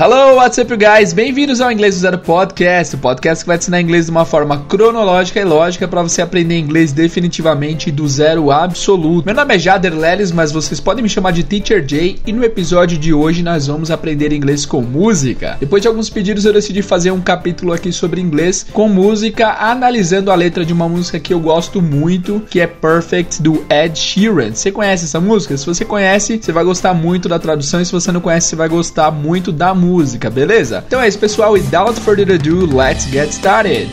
Hello, what's up, guys? Bem-vindos ao Inglês do Zero Podcast, o podcast que vai te ensinar inglês de uma forma cronológica e lógica para você aprender inglês definitivamente do zero absoluto. Meu nome é Jader Leles, mas vocês podem me chamar de Teacher Jay e no episódio de hoje nós vamos aprender inglês com música. Depois de alguns pedidos, eu decidi fazer um capítulo aqui sobre inglês com música, analisando a letra de uma música que eu gosto muito, que é Perfect do Ed Sheeran. Você conhece essa música? Se você conhece, você vai gostar muito da tradução, e se você não conhece, você vai gostar muito da música música, beleza? Então é isso, pessoal. Without further ado, let's get started.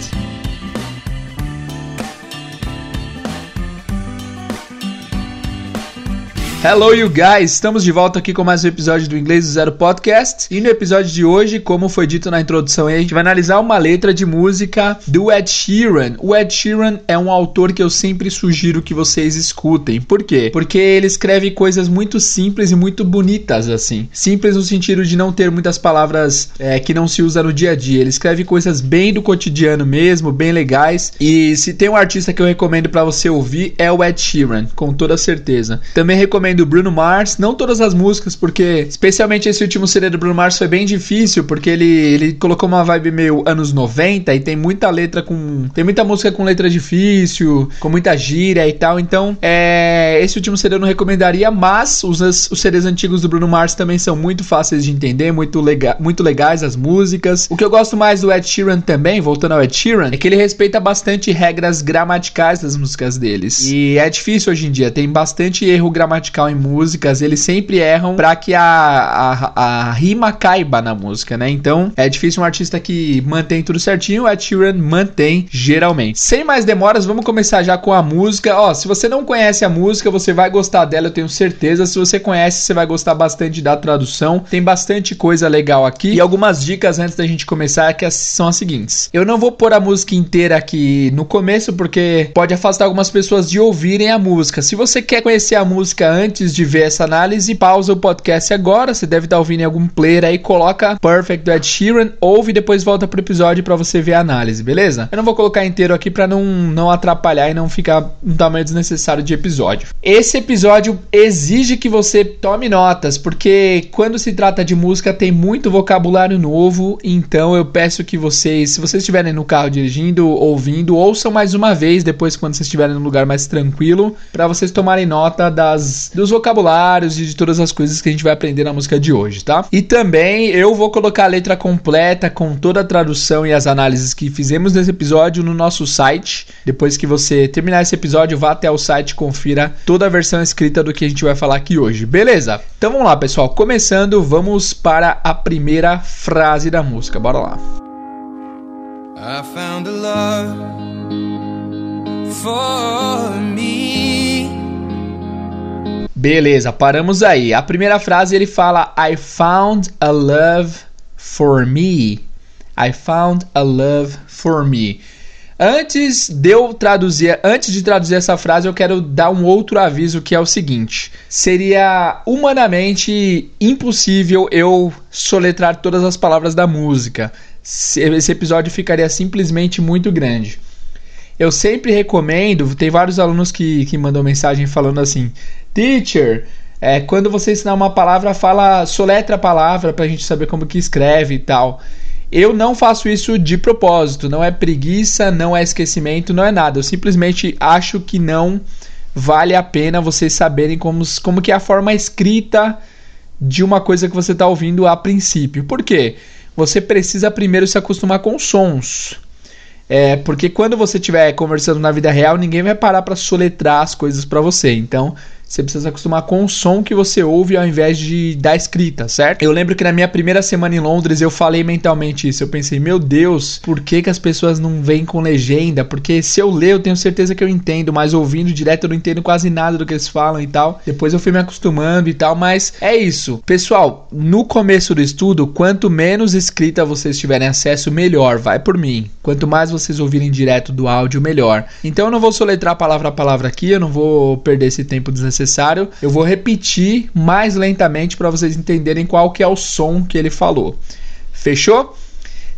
Hello, you guys! Estamos de volta aqui com mais um episódio do Inglês do Zero Podcast. E no episódio de hoje, como foi dito na introdução, a gente vai analisar uma letra de música do Ed Sheeran. O Ed Sheeran é um autor que eu sempre sugiro que vocês escutem. Por quê? Porque ele escreve coisas muito simples e muito bonitas, assim. Simples no sentido de não ter muitas palavras é, que não se usa no dia a dia. Ele escreve coisas bem do cotidiano mesmo, bem legais. E se tem um artista que eu recomendo para você ouvir, é o Ed Sheeran, com toda certeza. Também recomendo do Bruno Mars, não todas as músicas, porque especialmente esse último CD do Bruno Mars foi bem difícil, porque ele, ele colocou uma vibe meio anos 90 e tem muita letra com. Tem muita música com letra difícil, com muita gíria e tal. Então, é, esse último CD eu não recomendaria, mas os, os CDs antigos do Bruno Mars também são muito fáceis de entender, muito, lega, muito legais as músicas. O que eu gosto mais do Ed Sheeran também, voltando ao Ed Sheeran, é que ele respeita bastante regras gramaticais das músicas deles. E é difícil hoje em dia, tem bastante erro gramatical em músicas, eles sempre erram para que a, a, a, rima caiba na música, né? Então é difícil um artista que mantém tudo certinho, Ed Sheeran mantém geralmente. Sem mais demoras, vamos começar já com a música. Ó, se você não conhece a música, você vai gostar dela, eu tenho certeza. Se você conhece, você vai gostar bastante da tradução. Tem bastante coisa legal aqui. E algumas dicas antes da gente começar que são as seguintes. Eu não vou pôr a música inteira aqui no começo, porque pode afastar algumas pessoas de ouvirem a música. Se você quer conhecer a música antes, antes de ver essa análise, pausa o podcast agora. Você deve estar ouvindo em algum player aí, coloca Perfect do Ed Sheeran, ouve e depois volta pro episódio para você ver a análise, beleza? Eu não vou colocar inteiro aqui para não, não atrapalhar e não ficar um tamanho desnecessário de episódio. Esse episódio exige que você tome notas, porque quando se trata de música tem muito vocabulário novo, então eu peço que vocês, se vocês estiverem no carro dirigindo, ouvindo, ouçam mais uma vez depois quando vocês estiverem num lugar mais tranquilo, para vocês tomarem nota das dos vocabulários e de todas as coisas que a gente vai aprender na música de hoje, tá? E também eu vou colocar a letra completa com toda a tradução e as análises que fizemos nesse episódio no nosso site. Depois que você terminar esse episódio, vá até o site e confira toda a versão escrita do que a gente vai falar aqui hoje, beleza? Então vamos lá, pessoal. Começando, vamos para a primeira frase da música. Bora lá. I found a love for me. Beleza, paramos aí. A primeira frase ele fala I found a love for me. I found a love for me. Antes de eu traduzir, antes de traduzir essa frase, eu quero dar um outro aviso que é o seguinte: seria humanamente impossível eu soletrar todas as palavras da música. Esse episódio ficaria simplesmente muito grande. Eu sempre recomendo, tem vários alunos que, que mandam mensagem falando assim: Teacher, é, quando você ensinar uma palavra, fala, soletra a palavra para a gente saber como que escreve e tal. Eu não faço isso de propósito, não é preguiça, não é esquecimento, não é nada. Eu simplesmente acho que não vale a pena vocês saberem como, como que é a forma escrita de uma coisa que você está ouvindo a princípio. Por quê? Você precisa primeiro se acostumar com sons. É, porque quando você estiver conversando na vida real, ninguém vai parar para soletrar as coisas para você. Então, você precisa acostumar com o som que você ouve ao invés de da escrita, certo? Eu lembro que na minha primeira semana em Londres eu falei mentalmente isso. Eu pensei, meu Deus, por que, que as pessoas não vêm com legenda? Porque se eu ler, eu tenho certeza que eu entendo, mas ouvindo direto eu não entendo quase nada do que eles falam e tal. Depois eu fui me acostumando e tal, mas é isso. Pessoal, no começo do estudo, quanto menos escrita vocês tiverem acesso, melhor. Vai por mim. Quanto mais vocês ouvirem direto do áudio, melhor. Então eu não vou soletrar palavra a palavra aqui, eu não vou perder esse tempo desnecessário necessário, eu vou repetir mais lentamente para vocês entenderem qual que é o som que ele falou. Fechou?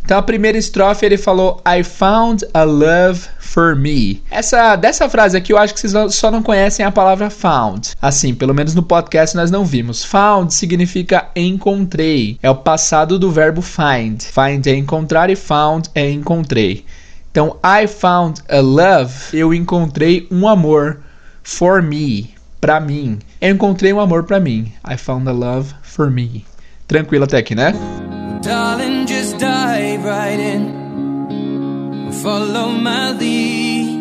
Então a primeira estrofe ele falou I found a love for me. Essa dessa frase aqui eu acho que vocês só não conhecem a palavra found. Assim, pelo menos no podcast nós não vimos. Found significa encontrei. É o passado do verbo find. Find é encontrar e found é encontrei. Então, I found a love. Eu encontrei um amor for me, para mim. Eu encontrei um amor para mim. I found a love for me. Tranquilo até aqui, né? Darling, just dive right in. Follow my lead.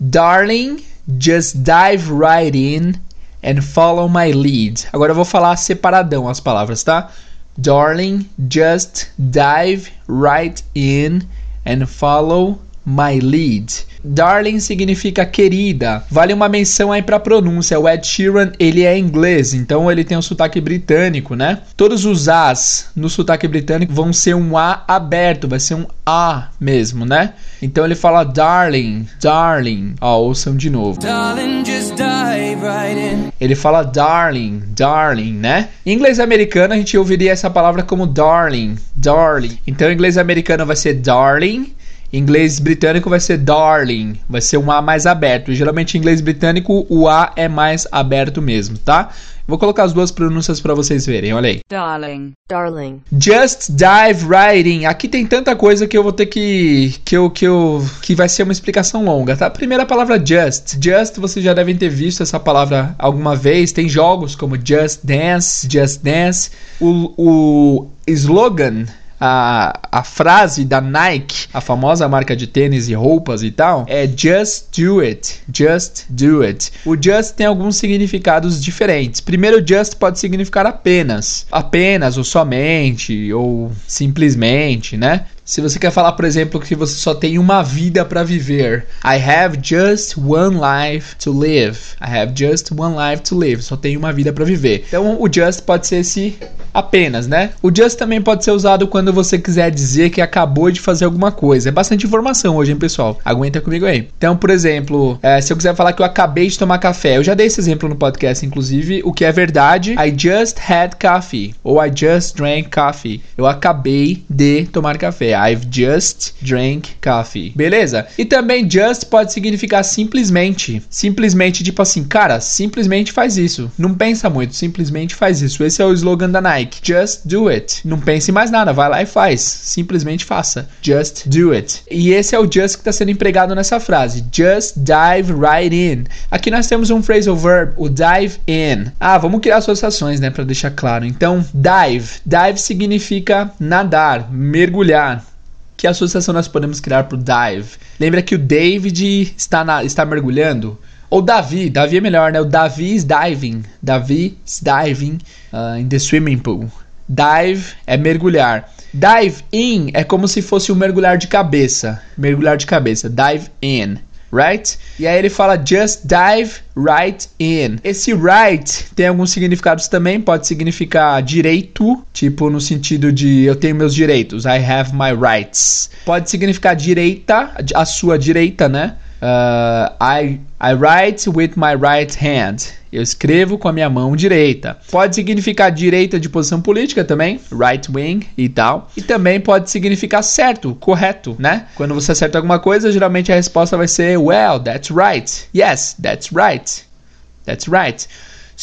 Darling, just dive right in and follow my lead. Agora eu vou falar separadão as palavras, tá? Darling, just dive right in and follow my lead. Darling significa querida. Vale uma menção aí para pronúncia. O Ed Sheeran, ele é inglês, então ele tem um sotaque britânico, né? Todos os As no sotaque britânico vão ser um A aberto, vai ser um A mesmo, né? Então ele fala darling, darling. Ó, ouçam de novo. Darling, right ele fala darling, darling, né? Em inglês americano a gente ouviria essa palavra como darling, darling. Então em inglês americano vai ser darling em inglês britânico vai ser darling, vai ser um A mais aberto. geralmente em inglês britânico o A é mais aberto mesmo, tá? Vou colocar as duas pronúncias para vocês verem, olha aí. Darling, darling. Just dive right in. Aqui tem tanta coisa que eu vou ter que que eu que eu que vai ser uma explicação longa, tá? Primeira palavra just. Just vocês já devem ter visto essa palavra alguma vez. Tem jogos como Just Dance, Just Dance. O, o slogan a, a frase da Nike, a famosa marca de tênis e roupas e tal, é just do it, just do it. O just tem alguns significados diferentes. Primeiro, just pode significar apenas, apenas ou somente ou simplesmente, né? Se você quer falar, por exemplo, que você só tem uma vida para viver, I have just one life to live. I have just one life to live. Só tenho uma vida para viver. Então, o just pode ser esse apenas, né? O just também pode ser usado quando você quiser dizer que acabou de fazer alguma coisa. É bastante informação hoje, hein, pessoal? Aguenta comigo aí. Então, por exemplo, é, se eu quiser falar que eu acabei de tomar café, eu já dei esse exemplo no podcast, inclusive, o que é verdade. I just had coffee ou I just drank coffee. Eu acabei de tomar café. I've just drank coffee. Beleza? E também just pode significar simplesmente. Simplesmente, tipo assim, cara, simplesmente faz isso. Não pensa muito, simplesmente faz isso. Esse é o slogan da Nike. Just do it. Não pense mais nada, vai lá e faz. Simplesmente faça. Just do it. E esse é o just que está sendo empregado nessa frase. Just dive right in. Aqui nós temos um phrasal verb, o dive in. Ah, vamos criar associações, né, para deixar claro. Então, dive. Dive significa nadar, mergulhar. Que associação nós podemos criar para o dive? Lembra que o David está, na, está mergulhando? Ou Davi, Davi é melhor, né? O Davi is diving. Davi is diving uh, in the swimming pool. Dive é mergulhar. Dive in é como se fosse um mergulhar de cabeça. Mergulhar de cabeça. Dive in right? E aí ele fala just dive right in. Esse right tem alguns significados também, pode significar direito, tipo no sentido de eu tenho meus direitos, I have my rights. Pode significar direita, a sua direita, né? Uh, I, I write with my right hand. Eu escrevo com a minha mão direita. Pode significar direita de posição política também, right wing e tal. E também pode significar certo, correto, né? Quando você acerta alguma coisa, geralmente a resposta vai ser well, that's right. Yes, that's right. That's right.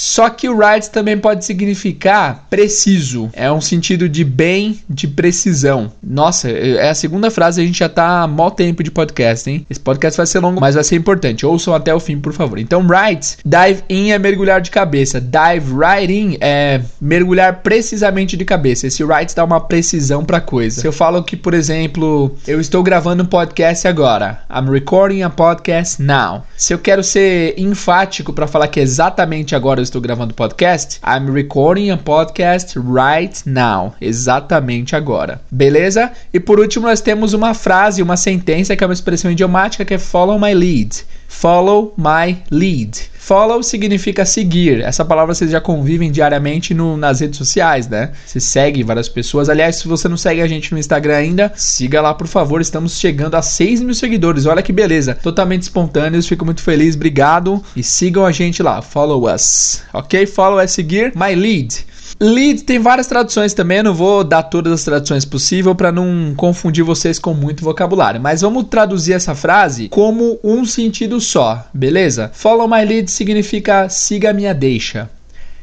Só que o right também pode significar preciso. É um sentido de bem, de precisão. Nossa, é a segunda frase, a gente já tá mal tempo de podcast, hein? Esse podcast vai ser longo, mas vai ser importante. Ouçam até o fim, por favor. Então, right, dive in é mergulhar de cabeça. Dive right in é mergulhar precisamente de cabeça. Esse right dá uma precisão pra coisa. Se eu falo que, por exemplo, eu estou gravando um podcast agora. I'm recording a podcast now. Se eu quero ser enfático para falar que é exatamente agora eu estou gravando podcast, I'm recording a podcast right now. Exatamente agora. Beleza? E por último, nós temos uma frase, uma sentença que é uma expressão idiomática que é follow my lead. Follow my lead. Follow significa seguir. Essa palavra vocês já convivem diariamente no, nas redes sociais, né? Você segue várias pessoas. Aliás, se você não segue a gente no Instagram ainda, siga lá, por favor. Estamos chegando a 6 mil seguidores. Olha que beleza. Totalmente espontâneos. Fico muito feliz. Obrigado. E sigam a gente lá. Follow us. Ok? Follow é seguir. My lead. Lead tem várias traduções também, não vou dar todas as traduções possíveis para não confundir vocês com muito vocabulário, mas vamos traduzir essa frase como um sentido só, beleza? Follow my lead significa siga minha deixa.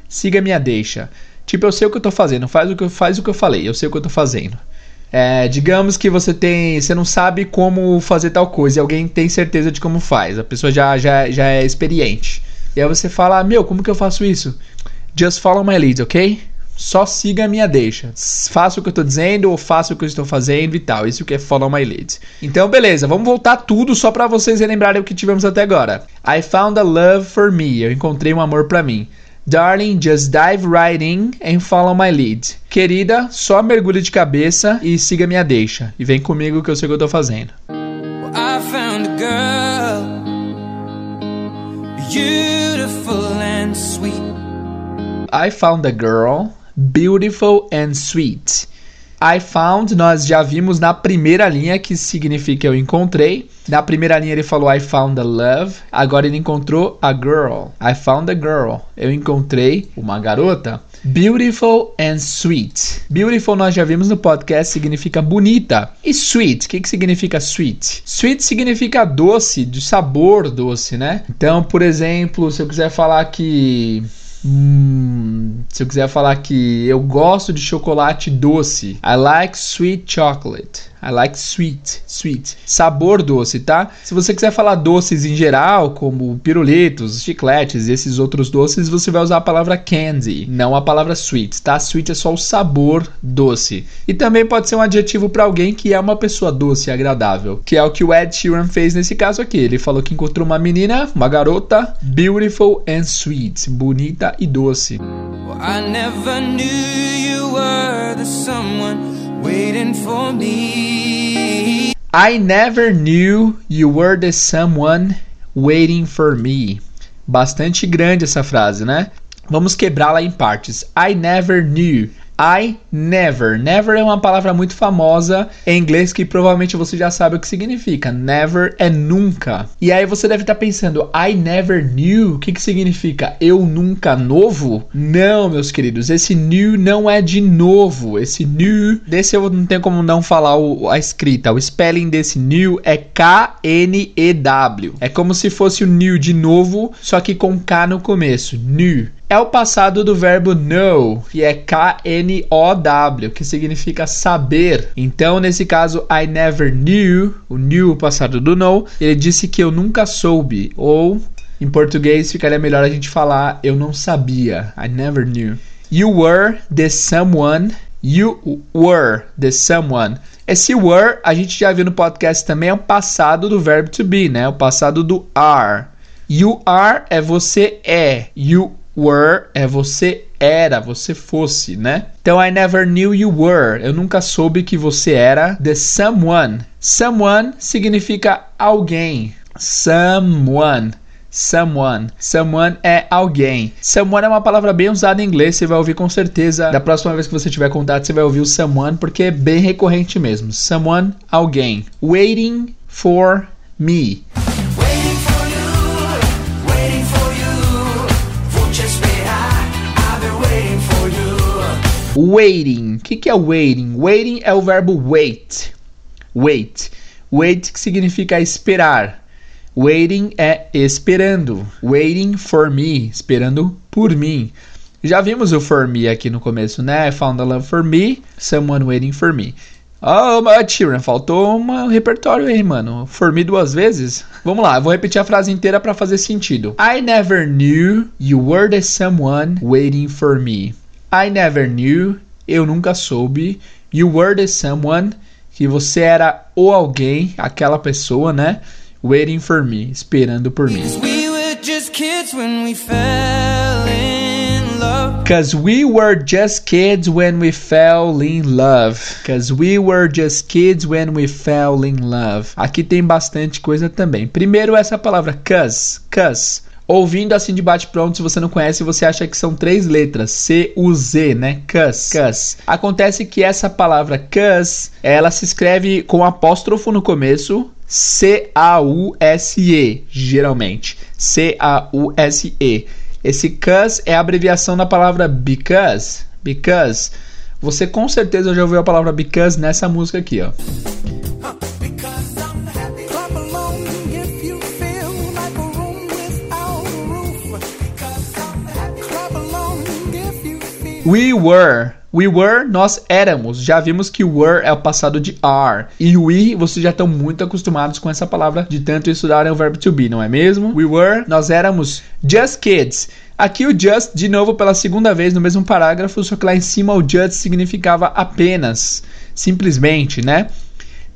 Siga minha deixa. Tipo, eu sei o que eu tô fazendo, faz o que eu, faz o que eu falei, eu sei o que eu tô fazendo. É, digamos que você tem, você não sabe como fazer tal coisa e alguém tem certeza de como faz. A pessoa já, já, já é experiente. E aí você fala, meu, como que eu faço isso? Just follow my lead, ok? Só siga a minha deixa. Faça o que eu estou dizendo ou faça o que eu estou fazendo e tal. Isso que é follow my lead. Então, beleza, vamos voltar tudo só para vocês relembrarem o que tivemos até agora. I found a love for me. Eu encontrei um amor para mim. Darling, just dive right in and follow my lead. Querida, só mergulhe de cabeça e siga minha deixa. E vem comigo que eu sei o que eu tô fazendo. I found a girl, beautiful and sweet. I found a girl, beautiful and sweet. I found, nós já vimos na primeira linha que significa eu encontrei. Na primeira linha ele falou I found a love. Agora ele encontrou a girl. I found a girl. Eu encontrei uma garota. Beautiful and sweet. Beautiful nós já vimos no podcast significa bonita. E sweet, o que, que significa sweet? Sweet significa doce, de sabor doce, né? Então, por exemplo, se eu quiser falar que Hum, se eu quiser falar que eu gosto de chocolate doce, I like sweet chocolate. I like sweet, sweet. Sabor doce, tá? Se você quiser falar doces em geral, como pirulitos, chicletes e esses outros doces, você vai usar a palavra candy, não a palavra sweet, tá? Sweet é só o sabor doce. E também pode ser um adjetivo para alguém que é uma pessoa doce e agradável, que é o que o Ed Sheeran fez nesse caso aqui. Ele falou que encontrou uma menina, uma garota, beautiful and sweet, bonita e doce. Well, Waiting for me. I never knew you were the someone waiting for me. Bastante grande essa frase, né? Vamos quebrá-la em partes. I never knew. I never. Never é uma palavra muito famosa em inglês que provavelmente você já sabe o que significa. Never é nunca. E aí você deve estar pensando, I never knew. O que, que significa? Eu nunca novo? Não, meus queridos. Esse new não é de novo. Esse new, desse eu não tenho como não falar o, a escrita. O spelling desse new é K-N-E-W. É como se fosse o new de novo, só que com K no começo. New é o passado do verbo know, que é K-N-O-W, que significa saber. Então, nesse caso, I never knew, o knew, o passado do know, ele disse que eu nunca soube, ou em português ficaria melhor a gente falar eu não sabia, I never knew. You were the someone, you were the someone. Esse were, a gente já viu no podcast também, é o passado do verbo to be, né? O passado do are. You are é você é. You Were é você era, você fosse, né? Então, I never knew you were. Eu nunca soube que você era the someone. Someone significa alguém. Someone. Someone. Someone é alguém. Someone é uma palavra bem usada em inglês, você vai ouvir com certeza. Da próxima vez que você tiver contato, você vai ouvir o someone, porque é bem recorrente mesmo. Someone, alguém. Waiting for me. Waiting. O que, que é waiting? Waiting é o verbo wait. Wait. Wait que significa esperar. Waiting é esperando. Waiting for me. Esperando por mim. Já vimos o for me aqui no começo, né? I found a love for me. Someone waiting for me. Oh, mas Tyrion, faltou um repertório aí, mano. For me duas vezes? Vamos lá, eu vou repetir a frase inteira para fazer sentido. I never knew you were the someone waiting for me. I never knew, eu nunca soube. You were the someone, que você era o alguém, aquela pessoa, né? Waiting for me, esperando por mim. We were just kids when we fell in love. Cause we were just kids when we fell in love. Cause we were just kids when we fell in love. Aqui tem bastante coisa também. Primeiro essa palavra cause, cause. Ouvindo assim de bate-pronto, se você não conhece, você acha que são três letras, C-U-Z, né? Cus, cus. Acontece que essa palavra cus, ela se escreve com apóstrofo no começo, C-A-U-S-E, geralmente. C-A-U-S-E. Esse cus é a abreviação da palavra because, Because. Você com certeza já ouviu a palavra because nessa música aqui, ó. We were. We were, nós éramos. Já vimos que were é o passado de are. E we, vocês já estão muito acostumados com essa palavra de tanto estudarem o verbo to be, não é mesmo? We were, nós éramos just kids. Aqui o just, de novo, pela segunda vez no mesmo parágrafo, só que lá em cima o just significava apenas, simplesmente, né?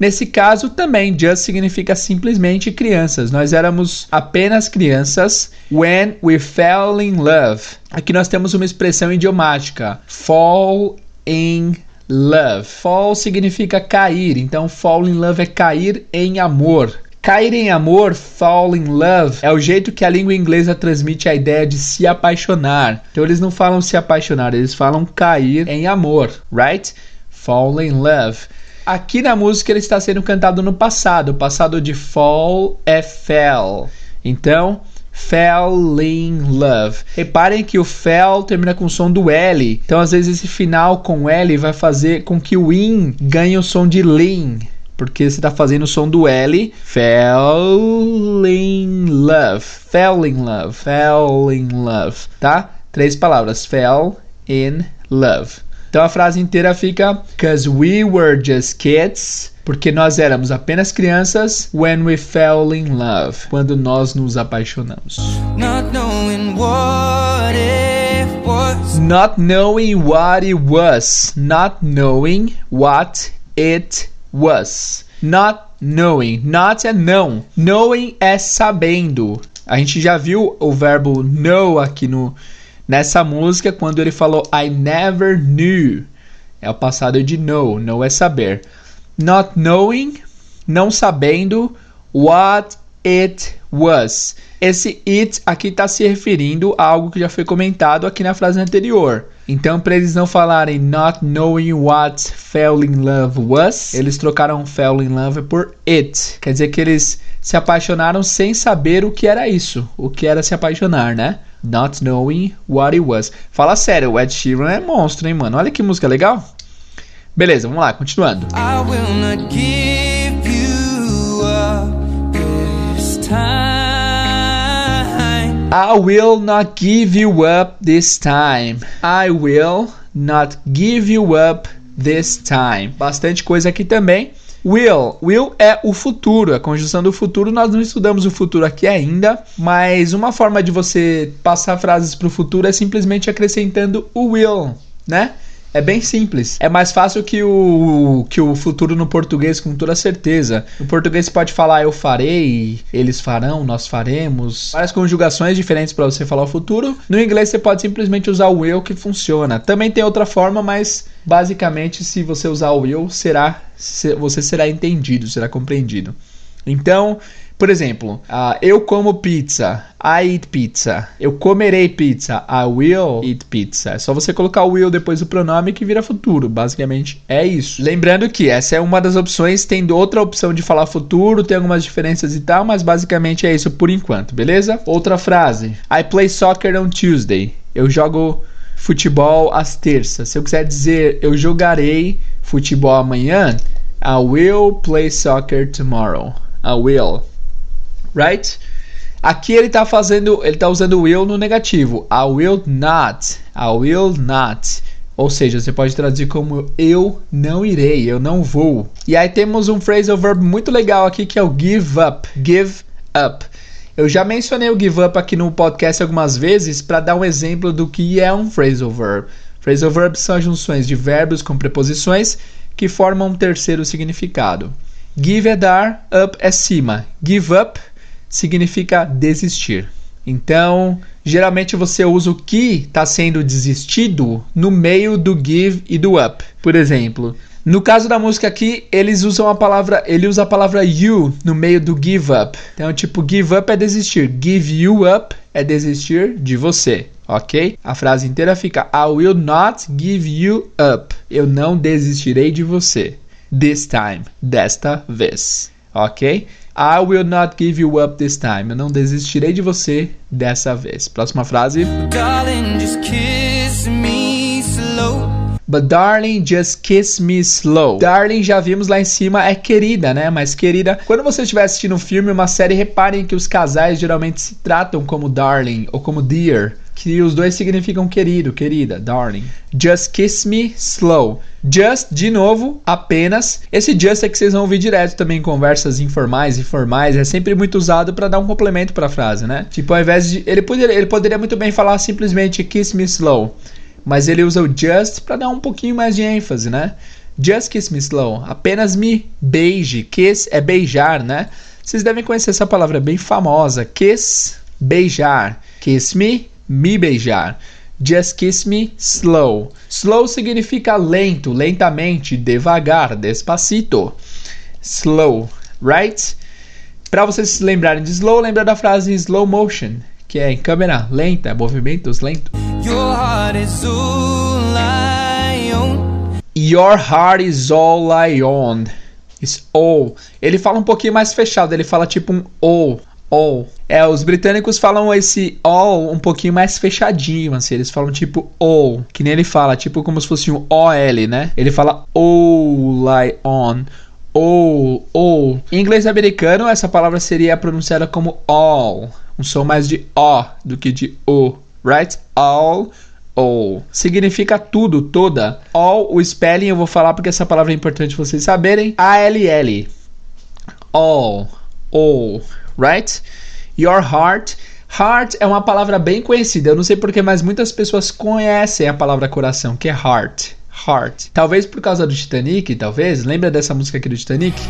Nesse caso, também just significa simplesmente crianças. Nós éramos apenas crianças when we fell in love. Aqui nós temos uma expressão idiomática: fall in love. Fall significa cair, então fall in love é cair em amor. Cair em amor, fall in love, é o jeito que a língua inglesa transmite a ideia de se apaixonar. Então eles não falam se apaixonar, eles falam cair em amor, right? Fall in love. Aqui na música ele está sendo cantado no passado. O passado de fall é fell. Então, fell in love. Reparem que o fell termina com o som do L. Então, às vezes, esse final com L vai fazer com que o in ganhe o som de lean porque você está fazendo o som do L. Fell in love. Fell in love. Fell in love. Tá? Três palavras. Fell in love. Então a frase inteira fica: Cause we were just kids. Porque nós éramos apenas crianças when we fell in love. Quando nós nos apaixonamos. Not knowing what it was. Not knowing what it was. Not knowing what it was. Not knowing. Not é não. Knowing é sabendo. A gente já viu o verbo know aqui no nessa música quando ele falou I never knew. É o passado de know. Know é saber. Not knowing, não sabendo what it was. Esse it aqui está se referindo a algo que já foi comentado aqui na frase anterior. Então, para eles não falarem not knowing what fell in love was, eles trocaram fell in love por it. Quer dizer que eles se apaixonaram sem saber o que era isso, o que era se apaixonar, né? Not knowing what it was. Fala sério, o Ed Sheeran é monstro, hein, mano? Olha que música legal. Beleza, vamos lá, continuando. I will not give you up this time. I will not give you up this time. I will not give you up this time. Bastante coisa aqui também. Will. Will é o futuro, a conjunção do futuro. Nós não estudamos o futuro aqui ainda, mas uma forma de você passar frases para o futuro é simplesmente acrescentando o will, né? É bem simples. É mais fácil que o, que o futuro no português, com toda certeza. No português você pode falar eu farei, eles farão, nós faremos. Várias conjugações diferentes para você falar o futuro. No inglês você pode simplesmente usar o will que funciona. Também tem outra forma, mas basicamente se você usar o will, será você será entendido, será compreendido. Então, por exemplo, uh, eu como pizza. I eat pizza. Eu comerei pizza. I will eat pizza. É só você colocar o will depois do pronome que vira futuro. Basicamente é isso. Lembrando que essa é uma das opções. Tem outra opção de falar futuro, tem algumas diferenças e tal, mas basicamente é isso por enquanto, beleza? Outra frase. I play soccer on Tuesday. Eu jogo futebol às terças. Se eu quiser dizer eu jogarei futebol amanhã, I will play soccer tomorrow. I will right? Aqui ele está fazendo, ele está usando will no negativo. I will not. I will not. Ou seja, você pode traduzir como eu não irei, eu não vou. E aí temos um phrasal verb muito legal aqui que é o give up. Give up. Eu já mencionei o give up aqui no podcast algumas vezes para dar um exemplo do que é um phrasal verb. Phrasal verbs são junções de verbos com preposições que formam um terceiro significado. Give é dar, up é cima. Give up significa desistir. Então, geralmente você usa o que está sendo desistido no meio do give e do up. Por exemplo, no caso da música aqui, eles usam a palavra, ele usa a palavra you no meio do give up. Então, tipo, give up é desistir, give you up é desistir de você, ok? A frase inteira fica I will not give you up. Eu não desistirei de você. This time, desta vez, ok? I will not give you up this time. Eu não desistirei de você dessa vez. Próxima frase. Darling, But darling, just kiss me slow. Darling, já vimos lá em cima, é querida, né? Mas querida, quando você estiver assistindo um filme, uma série, reparem que os casais geralmente se tratam como darling ou como dear que os dois significam querido, querida, darling. Just kiss me slow. Just, de novo, apenas. Esse just é que vocês vão ouvir direto também em conversas informais e formais. É sempre muito usado para dar um complemento para a frase, né? Tipo, ao invés de. Ele poderia, ele poderia muito bem falar simplesmente kiss me slow. Mas ele usa o just para dar um pouquinho mais de ênfase, né? Just kiss me slow. Apenas me beije. Kiss é beijar, né? Vocês devem conhecer essa palavra bem famosa. Kiss, beijar. Kiss me, me beijar. Just kiss me slow. Slow significa lento, lentamente, devagar, despacito. Slow, right? Para vocês se lembrarem de slow, lembra da frase slow motion, que é em câmera lenta, movimentos lentos. Your heart is all I own. Is all I own. Ele fala um pouquinho mais fechado, ele fala tipo um all all. É, os britânicos falam esse all um pouquinho mais fechadinho, assim, eles falam tipo all, que nem ele fala, tipo como se fosse um OL, né? Ele fala all lie on. All, all. Em inglês americano, essa palavra seria pronunciada como all, um som mais de O do que de O, right? All, all. Significa tudo, toda. All, o spelling eu vou falar porque essa palavra é importante vocês saberem. A-L-L. All, all right? Your heart. Heart é uma palavra bem conhecida. Eu não sei porquê, mas muitas pessoas conhecem a palavra coração, que é heart. Heart. Talvez por causa do Titanic, talvez. Lembra dessa música aqui do Titanic?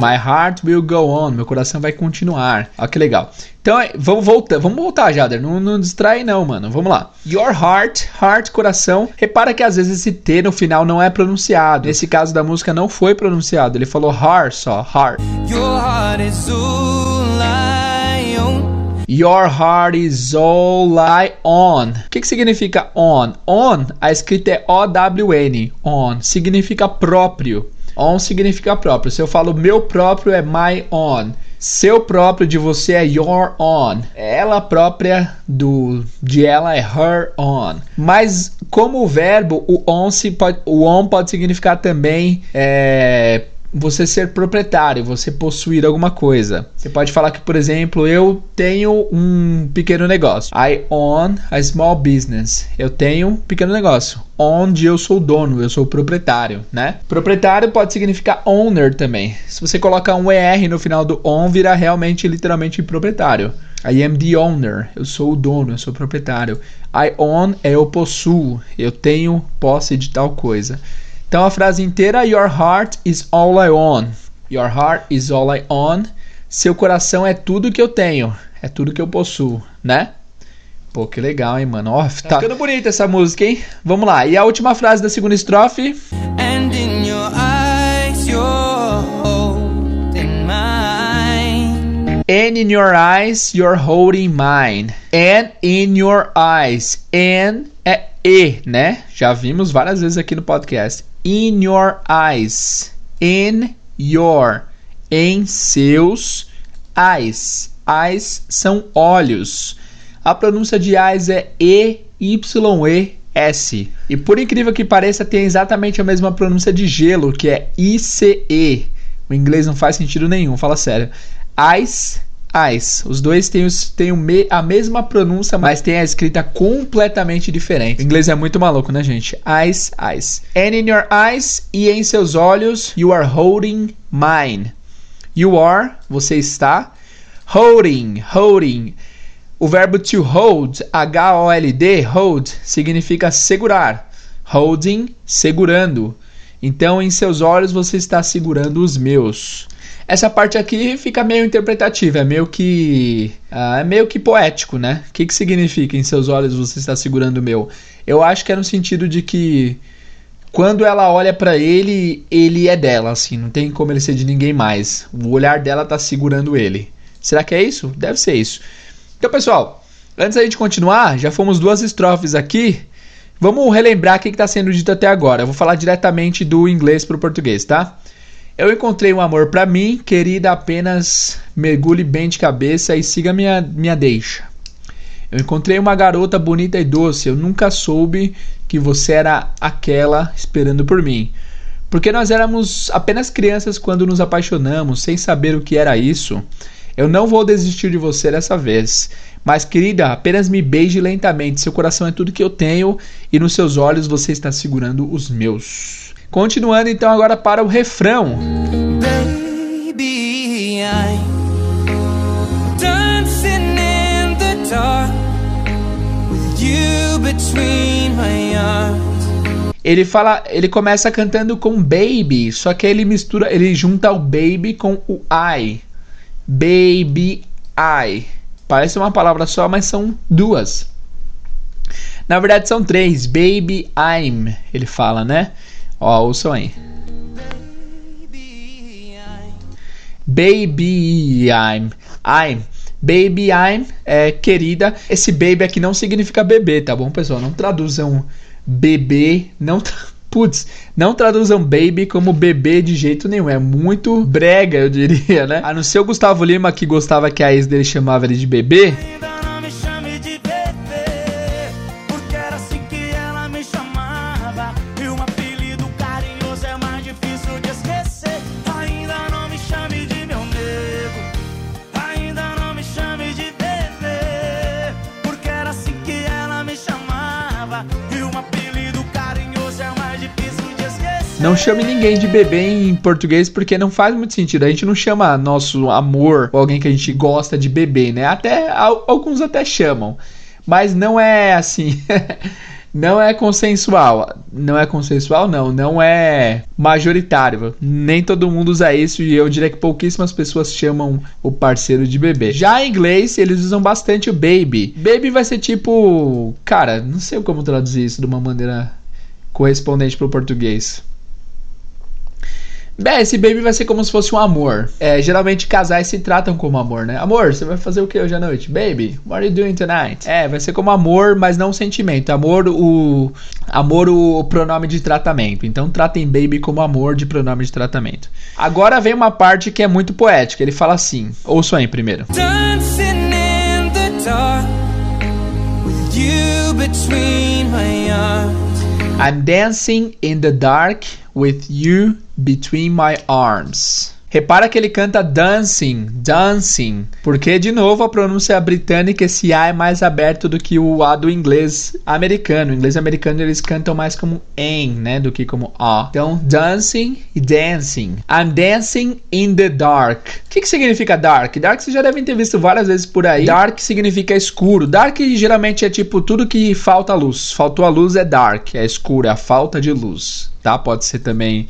My heart will go on. Meu coração vai continuar. Olha que legal. Então, é, vamos voltar, vamos voltar, Jader. Não, não distrai, não, mano. Vamos lá. Your heart, heart, coração. Repara que às vezes esse T no final não é pronunciado. Nesse caso da música não foi pronunciado. Ele falou heart só, heart. Your heart is all I own. Your heart is all I on. O que, que significa on? On, a escrita é O-W-N. On significa próprio. On significa próprio. Se eu falo meu próprio é my on. Seu próprio de você é your on. Ela própria do de ela é her on. Mas como verbo, o on, se pode, o on pode significar também é, você ser proprietário, você possuir alguma coisa. Você pode falar que, por exemplo, eu tenho um pequeno negócio. I own a small business. Eu tenho um pequeno negócio. Onde eu sou dono, eu sou proprietário, né? Proprietário pode significar owner também. Se você colocar um ER no final do on, vira realmente, literalmente, proprietário. I am the owner. Eu sou o dono, eu sou o proprietário. I own é eu possuo, eu tenho posse de tal coisa. Então a frase inteira: Your heart is all I own. Your heart is all I own. Seu coração é tudo que eu tenho, é tudo que eu possuo, né? Pô, que legal, hein, mano? Ó, tá, tá ficando bonita essa música, hein? Vamos lá. E a última frase da segunda estrofe. And in your eyes, you're holding mine. And in your eyes, you're holding mine. And in your eyes. And é e, né? Já vimos várias vezes aqui no podcast in your eyes. In your. Em seus eyes. Eyes são olhos. A pronúncia de eyes é E-Y-E-S. E por incrível que pareça, tem exatamente a mesma pronúncia de gelo, que é I-C-E. O inglês não faz sentido nenhum, fala sério. Eyes Ice. Os dois têm, têm a mesma pronúncia, mas têm a escrita completamente diferente. O inglês é muito maluco, né, gente? Ice, ice. And in your eyes, e em seus olhos, you are holding mine. You are, você está. Holding, holding. O verbo to hold, H-O-L-D, hold, significa segurar. Holding, segurando. Então, em seus olhos, você está segurando os meus. Essa parte aqui fica meio interpretativa, é meio que. Uh, é meio que poético, né? O que, que significa em seus olhos você está segurando o meu? Eu acho que é no sentido de que quando ela olha para ele, ele é dela, assim, não tem como ele ser de ninguém mais. O olhar dela tá segurando ele. Será que é isso? Deve ser isso. Então, pessoal, antes da gente continuar, já fomos duas estrofes aqui. Vamos relembrar o que está sendo dito até agora. Eu vou falar diretamente do inglês para o português, tá? Eu encontrei um amor para mim, querida, apenas mergulhe bem de cabeça e siga minha, minha deixa. Eu encontrei uma garota bonita e doce, eu nunca soube que você era aquela esperando por mim. Porque nós éramos apenas crianças quando nos apaixonamos, sem saber o que era isso. Eu não vou desistir de você dessa vez. Mas, querida, apenas me beije lentamente. Seu coração é tudo que eu tenho e nos seus olhos você está segurando os meus. Continuando então agora para o refrão. Baby, I'm dancing in the dark with you between my arms. Ele fala, ele começa cantando com baby, só que ele mistura, ele junta o baby com o I. Baby I. Parece uma palavra só, mas são duas. Na verdade são três. Baby I'm, ele fala, né? Ó, ouçam aí. Baby I'm. I'm. Baby I'm é querida. Esse baby aqui não significa bebê, tá bom, pessoal? Não traduzam bebê, não Putz, não traduzam baby como bebê de jeito nenhum. É muito brega, eu diria, né? A não ser o Gustavo Lima que gostava que a ex dele chamava ele de bebê. Não chame ninguém de bebê em português porque não faz muito sentido. A gente não chama nosso amor ou alguém que a gente gosta de bebê, né? Até alguns até chamam, mas não é assim. não é consensual. Não é consensual, não. Não é majoritário. Nem todo mundo usa isso e eu diria que pouquíssimas pessoas chamam o parceiro de bebê. Já em inglês, eles usam bastante o baby. Baby vai ser tipo. Cara, não sei como traduzir isso de uma maneira correspondente para o português. É, esse baby vai ser como se fosse um amor. É, geralmente casais se tratam como amor, né? Amor, você vai fazer o que hoje à noite? Baby, what are you doing tonight? É, vai ser como amor, mas não sentimento. Amor, o. Amor, o pronome de tratamento. Então tratem baby como amor de pronome de tratamento. Agora vem uma parte que é muito poética. Ele fala assim: ouçam aí primeiro. Dancing in the dark with you between my arms. I'm dancing in the dark with you between my arms. Repara que ele canta dancing, dancing, porque de novo a pronúncia britânica esse A é mais aberto do que o A do inglês americano. O inglês americano eles cantam mais como em, né, do que como A. Então, dancing e dancing. I'm dancing in the dark. O que, que significa dark? Dark vocês já devem ter visto várias vezes por aí. Dark significa escuro. Dark geralmente é tipo tudo que falta luz. Faltou a luz é dark, é escuro, é a falta de luz, tá? Pode ser também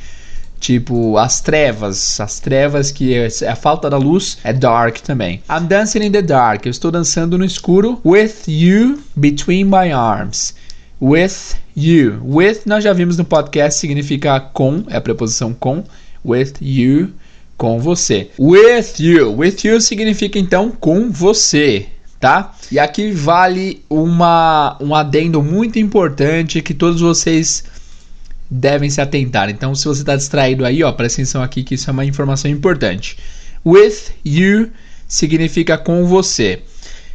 Tipo, as trevas. As trevas que é a falta da luz é dark também. I'm dancing in the dark. Eu estou dançando no escuro. With you between my arms. With you. With nós já vimos no podcast significa com, é a preposição com. With you, com você. With you. With you significa então com você tá? E aqui vale uma, um adendo muito importante que todos vocês devem se atentar. Então, se você está distraído aí, ó, presta atenção aqui que isso é uma informação importante. With you significa com você.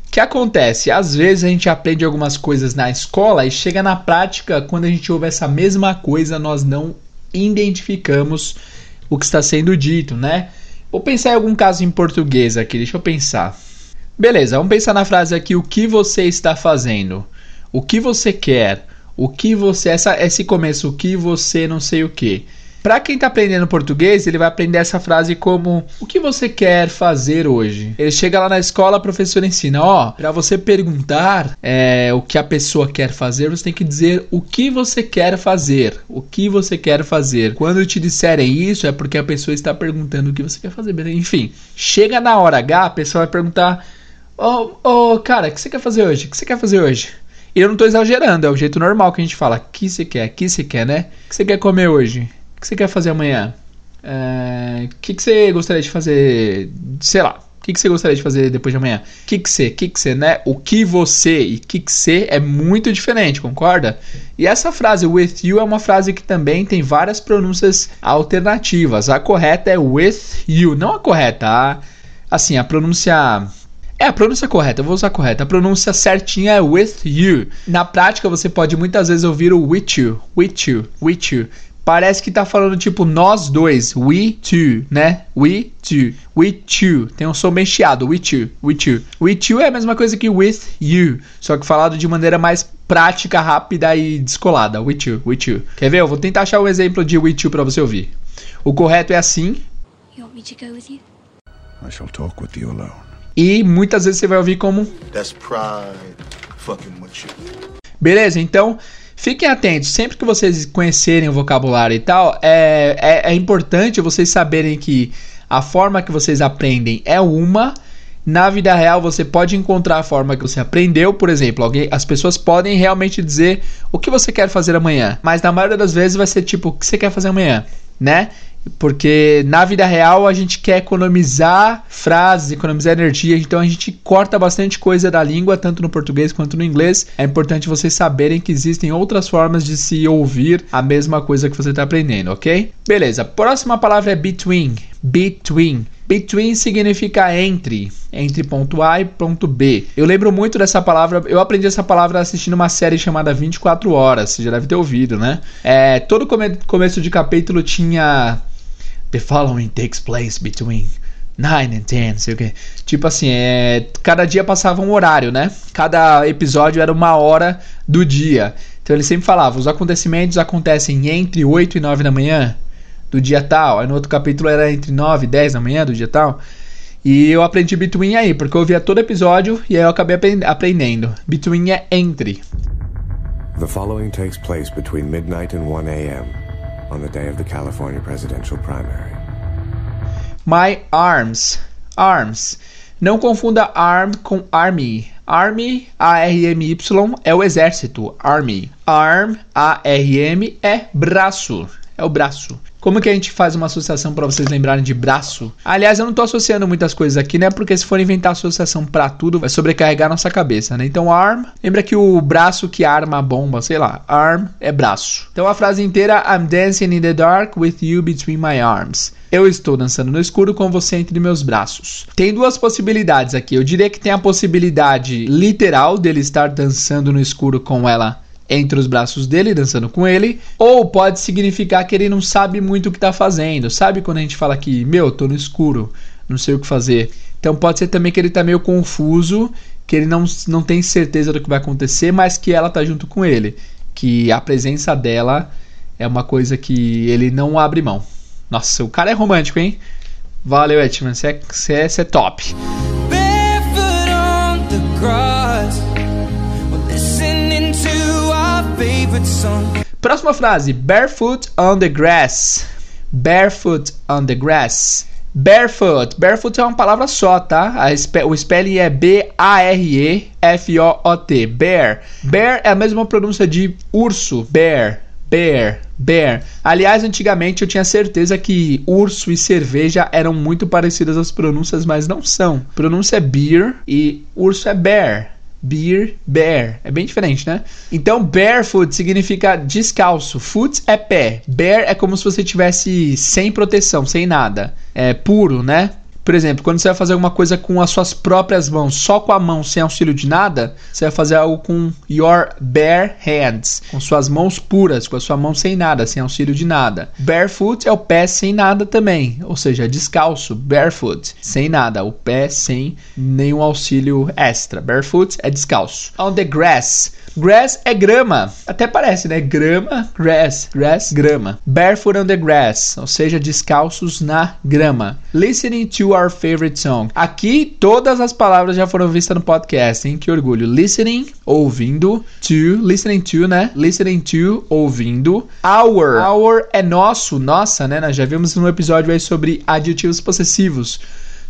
O que acontece? Às vezes a gente aprende algumas coisas na escola e chega na prática, quando a gente ouve essa mesma coisa, nós não identificamos o que está sendo dito, né? Vou pensar em algum caso em português aqui, deixa eu pensar. Beleza, vamos pensar na frase aqui: o que você está fazendo? O que você quer? O que você. Essa, esse começo, o que você não sei o que. Para quem está aprendendo português, ele vai aprender essa frase como: O que você quer fazer hoje? Ele chega lá na escola, a professora ensina: Ó, para você perguntar é, o que a pessoa quer fazer, você tem que dizer o que você quer fazer. O que você quer fazer. Quando te disserem isso, é porque a pessoa está perguntando o que você quer fazer. Enfim, chega na hora H, a pessoa vai perguntar: Ô, oh, oh, cara, o que você quer fazer hoje? O que você quer fazer hoje? E eu não tô exagerando, é o jeito normal que a gente fala. que você quer? que você quer, né? O que você quer comer hoje? O que você quer fazer amanhã? O é, que, que você gostaria de fazer? Sei lá. O que, que você gostaria de fazer depois de amanhã? Que que você, que que você, né? O que você e que que você é muito diferente, concorda? E essa frase with you é uma frase que também tem várias pronúncias alternativas. A correta é with you, não a correta, a, assim, a pronúncia é a pronúncia correta, eu vou usar a correta. A pronúncia certinha é with you. Na prática, você pode muitas vezes ouvir o with you, with you, with you parece que tá falando tipo nós dois, we two, né? We two, we two. Tem um som bem chiado, we two, we two. We two é a mesma coisa que with you, só que falado de maneira mais prática, rápida e descolada. We two, we two. Quer ver? Eu vou tentar achar um exemplo de we two para você ouvir. O correto é assim. You want me to go with you? I shall talk with you alone. E muitas vezes você vai ouvir como That's pride fucking with you. Beleza? Então, Fiquem atentos, sempre que vocês conhecerem o vocabulário e tal, é, é, é importante vocês saberem que a forma que vocês aprendem é uma. Na vida real, você pode encontrar a forma que você aprendeu. Por exemplo, alguém, as pessoas podem realmente dizer o que você quer fazer amanhã, mas na maioria das vezes vai ser tipo o que você quer fazer amanhã, né? Porque na vida real a gente quer economizar frases, economizar energia, então a gente corta bastante coisa da língua, tanto no português quanto no inglês. É importante vocês saberem que existem outras formas de se ouvir a mesma coisa que você está aprendendo, ok? Beleza, próxima palavra é between. Between. Between significa entre, entre ponto A e ponto B. Eu lembro muito dessa palavra, eu aprendi essa palavra assistindo uma série chamada 24 Horas, você já deve ter ouvido, né? É, todo come começo de capítulo tinha The following takes place between 9 and 10, sei o que. Tipo assim, é, cada dia passava um horário, né? Cada episódio era uma hora do dia. Então ele sempre falava: os acontecimentos acontecem entre 8 e 9 da manhã do dia tal. Aí no outro capítulo era entre 9 e 10 da manhã do dia tal. E eu aprendi between aí, porque eu via todo episódio e aí eu acabei aprendendo. Between é entre. The following takes place between midnight and 1 a.m on the day of the California presidential primary. My arms. Arms. Não confunda arm com army. Army, A-R-M-Y, é o exército. Army. Arm, A-R-M, é braço. É o braço. Como que a gente faz uma associação para vocês lembrarem de braço? Aliás, eu não estou associando muitas coisas aqui, né? Porque se for inventar associação para tudo, vai sobrecarregar nossa cabeça, né? Então, arm, lembra que o braço que arma a bomba, sei lá, arm é braço. Então a frase inteira, I'm dancing in the dark with you between my arms. Eu estou dançando no escuro com você entre meus braços. Tem duas possibilidades aqui. Eu diria que tem a possibilidade literal dele estar dançando no escuro com ela entre os braços dele, dançando com ele, ou pode significar que ele não sabe muito o que está fazendo. Sabe quando a gente fala que, meu, tô no escuro, não sei o que fazer. Então pode ser também que ele está meio confuso, que ele não, não tem certeza do que vai acontecer, mas que ela tá junto com ele. Que a presença dela é uma coisa que ele não abre mão. Nossa, o cara é romântico, hein? Valeu, Etman, você é, é, é top. Barefoot on the. Próxima frase: Barefoot on the grass. Barefoot on the grass. Barefoot. Barefoot é uma palavra só, tá? o spelling é B-A-R-E-F-O-O-T. Bear. Bear é a mesma pronúncia de urso. Bear. Bear. Bear. Aliás, antigamente eu tinha certeza que urso e cerveja eram muito parecidas as pronúncias, mas não são. Pronúncia é beer e urso é bear beer, bear. É bem diferente, né? Então, barefoot significa descalço. Foot é pé. Bare é como se você tivesse sem proteção, sem nada. É puro, né? Por exemplo, quando você vai fazer alguma coisa com as suas próprias mãos, só com a mão, sem auxílio de nada, você vai fazer algo com your bare hands, com suas mãos puras, com a sua mão sem nada, sem auxílio de nada. Barefoot é o pé sem nada também, ou seja, descalço, barefoot, sem nada, o pé sem nenhum auxílio extra. Barefoot é descalço. On the grass Grass é grama. Até parece, né? Grama, grass. Grass, grama. Barefoot on the grass, ou seja, descalços na grama. Listening to our favorite song. Aqui todas as palavras já foram vistas no podcast, hein? Que orgulho. Listening, ouvindo. To, listening to, né? Listening to, ouvindo. Our. Our é nosso, nossa, né? Nós já vimos no episódio aí sobre adjetivos possessivos.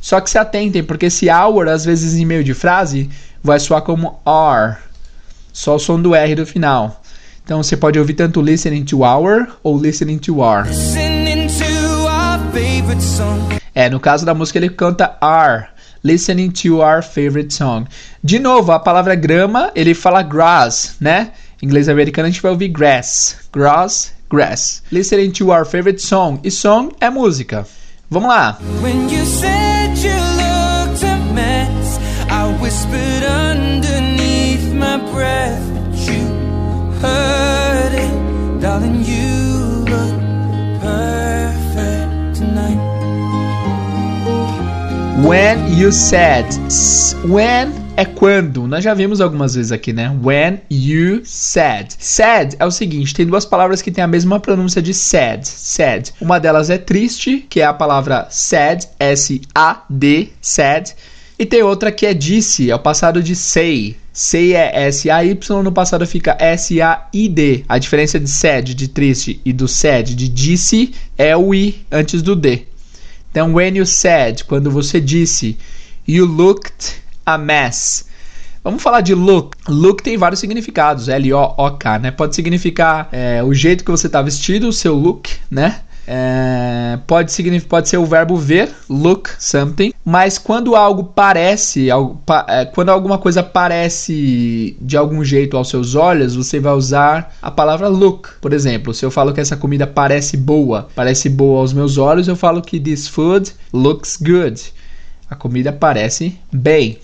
Só que se atentem, porque esse our, às vezes em meio de frase, vai soar como are só o som do R do final. Então você pode ouvir tanto listening to our ou listening to our. É, no caso da música ele canta are. listening to our favorite song. De novo, a palavra grama, ele fala grass, né? Em inglês americano a gente vai ouvir grass. Grass, grass. Listening to our favorite song. E song é música. Vamos lá. When you said you looked a mess, I whispered When you said, when é quando. Nós já vimos algumas vezes aqui, né? When you said. Sad é o seguinte, tem duas palavras que têm a mesma pronúncia de sad. Sad. Uma delas é triste, que é a palavra sad, S-A-D, sad. E tem outra que é disse, é o passado de say. Say é S-A-Y, no passado fica S-A-I-D. A diferença de sad, de triste, e do sad, de disse, é o I antes do D. Então, when you said, quando você disse, you looked a mess. Vamos falar de look. Look tem vários significados, L-O-O-K, né? Pode significar é, o jeito que você está vestido, o seu look, né? É, pode, significar, pode ser o verbo ver, look something, mas quando algo parece, algo, pa, é, quando alguma coisa parece de algum jeito aos seus olhos, você vai usar a palavra look. Por exemplo, se eu falo que essa comida parece boa, parece boa aos meus olhos, eu falo que this food looks good. A comida parece bem.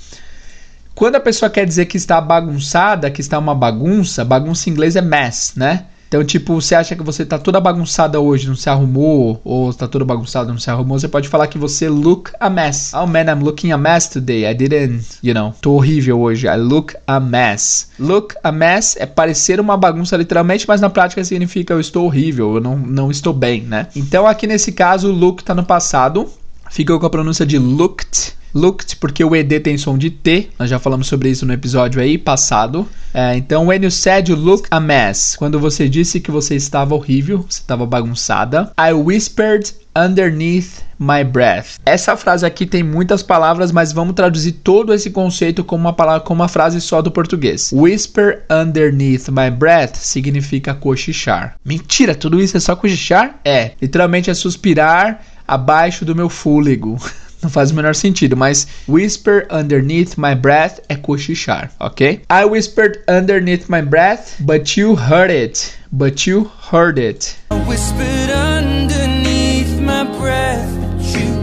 Quando a pessoa quer dizer que está bagunçada, que está uma bagunça, bagunça em inglês é mess, né? Então, tipo, você acha que você está toda bagunçada hoje, não se arrumou, ou está toda bagunçada, não se arrumou, você pode falar que você look a mess. Oh man, I'm looking a mess today. I didn't, you know, tô horrível hoje. I look a mess. Look a mess é parecer uma bagunça literalmente, mas na prática significa eu estou horrível, eu não, não estou bem, né? Então, aqui nesse caso, o look está no passado, fica com a pronúncia de looked. Looked, porque o ED tem som de T, nós já falamos sobre isso no episódio aí passado. É, então, when you said you look a mess, quando você disse que você estava horrível, você estava bagunçada. I whispered underneath my breath. Essa frase aqui tem muitas palavras, mas vamos traduzir todo esse conceito como uma palavra, como uma frase só do português. Whisper underneath my breath significa cochichar. Mentira, tudo isso é só cochichar? É, literalmente é suspirar abaixo do meu fôlego. Não faz o menor sentido, mas whisper underneath my breath é cochichar, ok? I whispered underneath my breath, but you heard it. But you heard it. I whispered underneath my breath, but you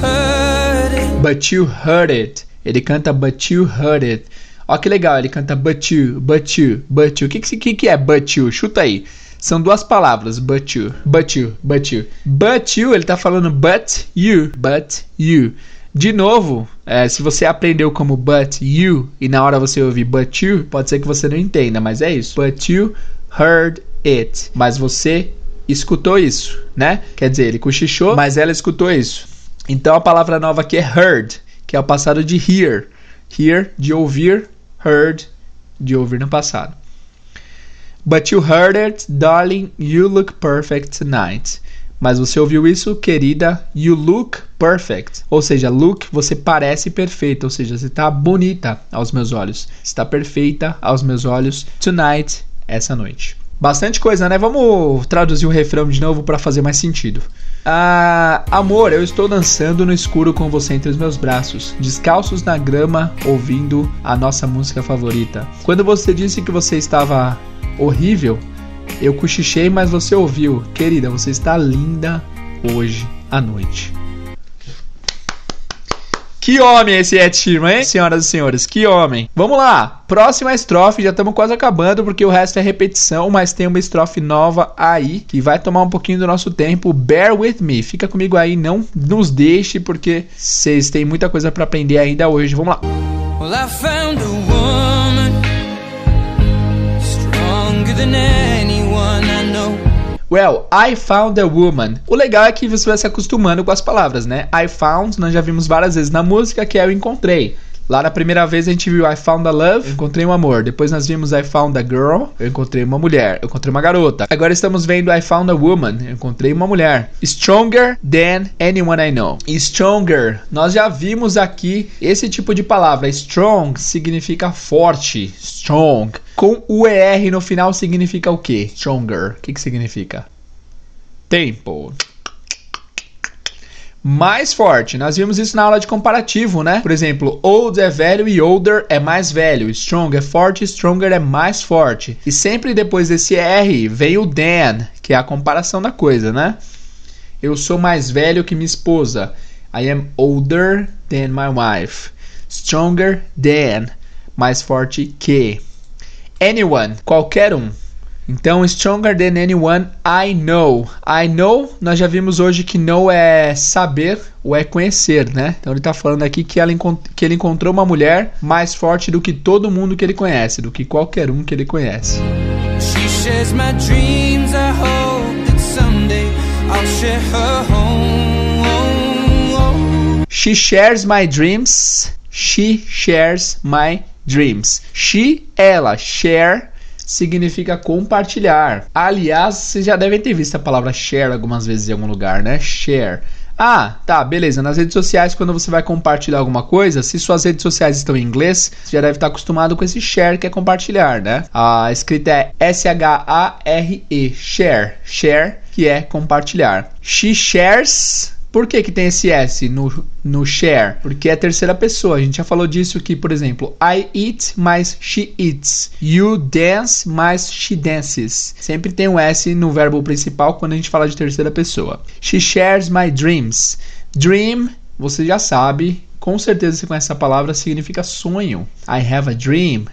heard it. But you heard it. Ele canta but you heard it. Ó que legal, ele canta but you, but you, but you. O que, que, que é but you? Chuta aí. São duas palavras, but you, but you, but you. But you, ele tá falando but you, but you. De novo, é, se você aprendeu como but you e na hora você ouvir but you, pode ser que você não entenda, mas é isso. But you heard it. Mas você escutou isso, né? Quer dizer, ele cochichou, mas ela escutou isso. Então a palavra nova aqui é heard, que é o passado de hear. Hear, de ouvir, heard, de ouvir no passado. But you heard it, darling, you look perfect tonight. Mas você ouviu isso, querida? You look perfect. Ou seja, look, você parece perfeita. Ou seja, você está bonita aos meus olhos. Está perfeita aos meus olhos tonight, essa noite. Bastante coisa, né? Vamos traduzir o refrão de novo para fazer mais sentido. Ah, amor, eu estou dançando no escuro com você entre os meus braços, descalços na grama, ouvindo a nossa música favorita. Quando você disse que você estava horrível, eu cochichei, mas você ouviu. Querida, você está linda hoje à noite. Que homem esse Ed Sheeran, hein? Senhoras e senhores, que homem. Vamos lá, próxima estrofe, já estamos quase acabando porque o resto é repetição, mas tem uma estrofe nova aí que vai tomar um pouquinho do nosso tempo. Bear with me, fica comigo aí, não nos deixe porque vocês têm muita coisa para aprender ainda hoje. Vamos lá. Well, than anyone I know. Well, I found a woman. O legal é que você vai se acostumando com as palavras, né? I found, nós já vimos várias vezes na música, que é eu encontrei. Lá na primeira vez a gente viu I Found a Love, eu encontrei um amor. Depois nós vimos I Found a Girl, eu encontrei uma mulher, eu encontrei uma garota. Agora estamos vendo I Found a Woman, eu encontrei uma mulher. Stronger than anyone I know. Stronger, nós já vimos aqui esse tipo de palavra. Strong significa forte, strong. Com o ER no final significa o quê? Stronger. O que, que significa? Tempo. Mais forte. Nós vimos isso na aula de comparativo, né? Por exemplo, old é velho e older é mais velho. Strong é forte, stronger é mais forte. E sempre depois desse R vem o than, que é a comparação da coisa, né? Eu sou mais velho que minha esposa. I am older than my wife. Stronger than, mais forte que. Anyone, qualquer um. Então, stronger than anyone I know. I know, nós já vimos hoje que know é saber ou é conhecer, né? Então ele está falando aqui que, ela que ele encontrou uma mulher mais forte do que todo mundo que ele conhece, do que qualquer um que ele conhece. She shares my dreams, I hope that someday I'll share her home. She shares my dreams. She shares my dreams. She, ela, share significa compartilhar. Aliás, vocês já devem ter visto a palavra share algumas vezes em algum lugar, né? Share. Ah, tá, beleza. Nas redes sociais, quando você vai compartilhar alguma coisa, se suas redes sociais estão em inglês, você já deve estar acostumado com esse share que é compartilhar, né? A escrita é S-H-A-R-E, share. Share, que é compartilhar. She shares por que, que tem esse S no, no share? Porque é terceira pessoa. A gente já falou disso aqui, por exemplo, I eat mais she eats. You dance mais she dances. Sempre tem um S no verbo principal quando a gente fala de terceira pessoa. She shares my dreams. Dream, você já sabe, com certeza você conhece essa palavra, significa sonho. I have a dream,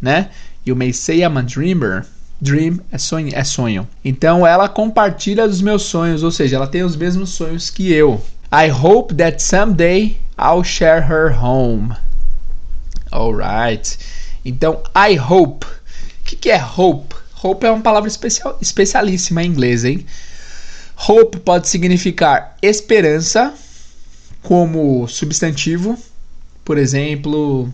né? You may say I'm a dreamer. Dream é sonho, é sonho. Então ela compartilha dos meus sonhos, ou seja, ela tem os mesmos sonhos que eu. I hope that someday I'll share her home. Alright. Então, I hope. O que, que é hope? Hope é uma palavra especial, especialíssima em inglês, hein? Hope pode significar esperança como substantivo. Por exemplo,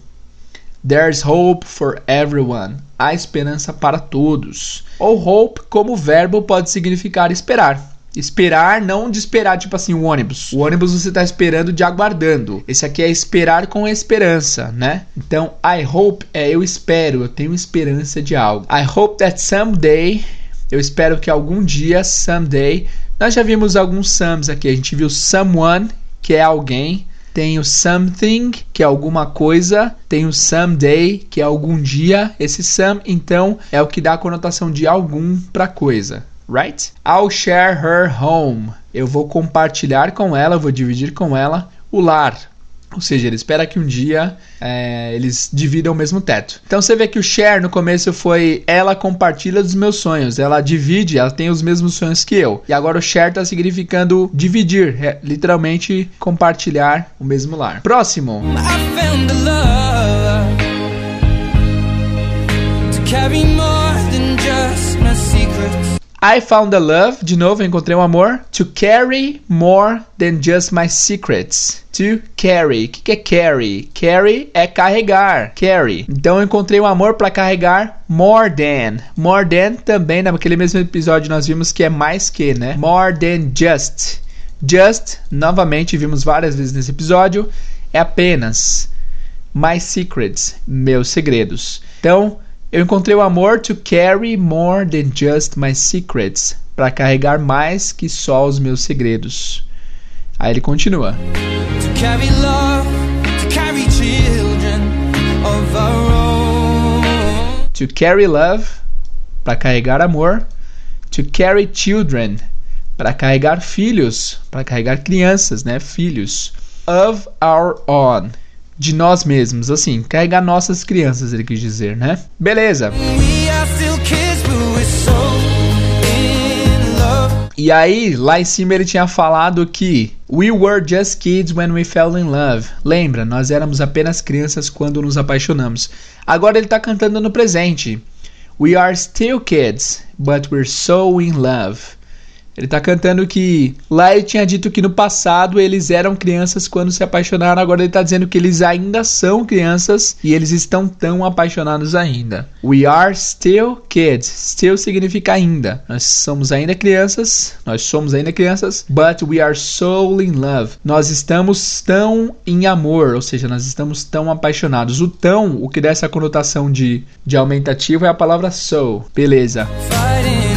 There's hope for everyone. Há esperança para todos. Ou hope, como verbo, pode significar esperar. Esperar, não de esperar, tipo assim, o ônibus. O ônibus você está esperando de aguardando. Esse aqui é esperar com esperança, né? Então, I hope é eu espero, eu tenho esperança de algo. I hope that someday, eu espero que algum dia, someday. Nós já vimos alguns sums aqui. A gente viu someone, que é alguém. Tem o something, que é alguma coisa. Tem o someday, que é algum dia. Esse some, então, é o que dá a conotação de algum para coisa. Right? I'll share her home. Eu vou compartilhar com ela, vou dividir com ela o lar, ou seja, ele espera que um dia é, eles dividam o mesmo teto. Então você vê que o share no começo foi ela compartilha dos meus sonhos, ela divide, ela tem os mesmos sonhos que eu. E agora o share está significando dividir, é, literalmente compartilhar o mesmo lar. Próximo. I found a love, de novo encontrei um amor, to carry more than just my secrets. To carry. O que, que é carry? Carry é carregar. Carry. Então eu encontrei um amor para carregar more than. More than também naquele mesmo episódio nós vimos que é mais que, né? More than just. Just, novamente vimos várias vezes nesse episódio, é apenas my secrets, meus segredos. Então, eu encontrei o amor to carry more than just my secrets, para carregar mais que só os meus segredos. Aí ele continua. To carry love, to carry children of our own. To carry love, para carregar amor. To carry children, para carregar filhos, para carregar crianças, né, filhos. Of our own de nós mesmos, assim, carregar nossas crianças, ele quis dizer, né? Beleza. E aí, lá em cima ele tinha falado que We were just kids when we fell in love. Lembra, nós éramos apenas crianças quando nos apaixonamos. Agora ele está cantando no presente. We are still kids, but we're so in love. Ele está cantando que lá ele tinha dito que no passado eles eram crianças quando se apaixonaram, agora ele está dizendo que eles ainda são crianças e eles estão tão apaixonados ainda. We are still kids. Still significa ainda. Nós somos ainda crianças, nós somos ainda crianças, but we are so in love. Nós estamos tão em amor, ou seja, nós estamos tão apaixonados. O tão, o que dá essa conotação de, de aumentativo é a palavra so. Beleza. Fighting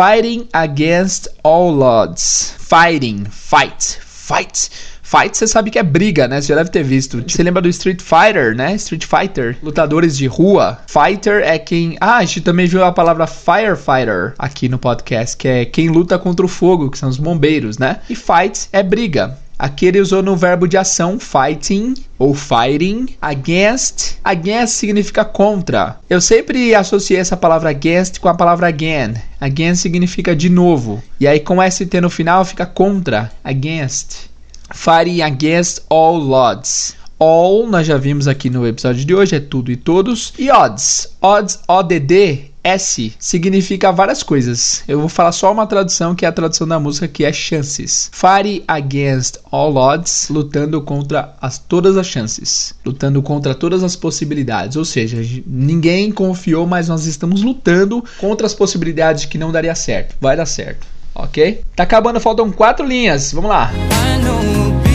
Fighting against all odds. Fighting, fight, fight. Fight, você sabe que é briga, né? Você já deve ter visto. Você lembra do Street Fighter, né? Street Fighter. Lutadores de rua. Fighter é quem. Ah, a gente também viu a palavra firefighter aqui no podcast, que é quem luta contra o fogo, que são os bombeiros, né? E fight é briga. Aqui ele usou no verbo de ação fighting ou fighting. Against. Against significa contra. Eu sempre associei essa palavra against com a palavra again. Against significa de novo. E aí com ST no final fica contra. Against. Fighting against all odds. All, nós já vimos aqui no episódio de hoje, é tudo e todos. E odds. Odds, ODD, S, significa várias coisas. Eu vou falar só uma tradução, que é a tradução da música, que é chances. Fighting against all odds, lutando contra as, todas as chances. Lutando contra todas as possibilidades. Ou seja, ninguém confiou, mas nós estamos lutando contra as possibilidades de que não daria certo. Vai dar certo ok? Tá acabando, faltam quatro linhas. Vamos lá. I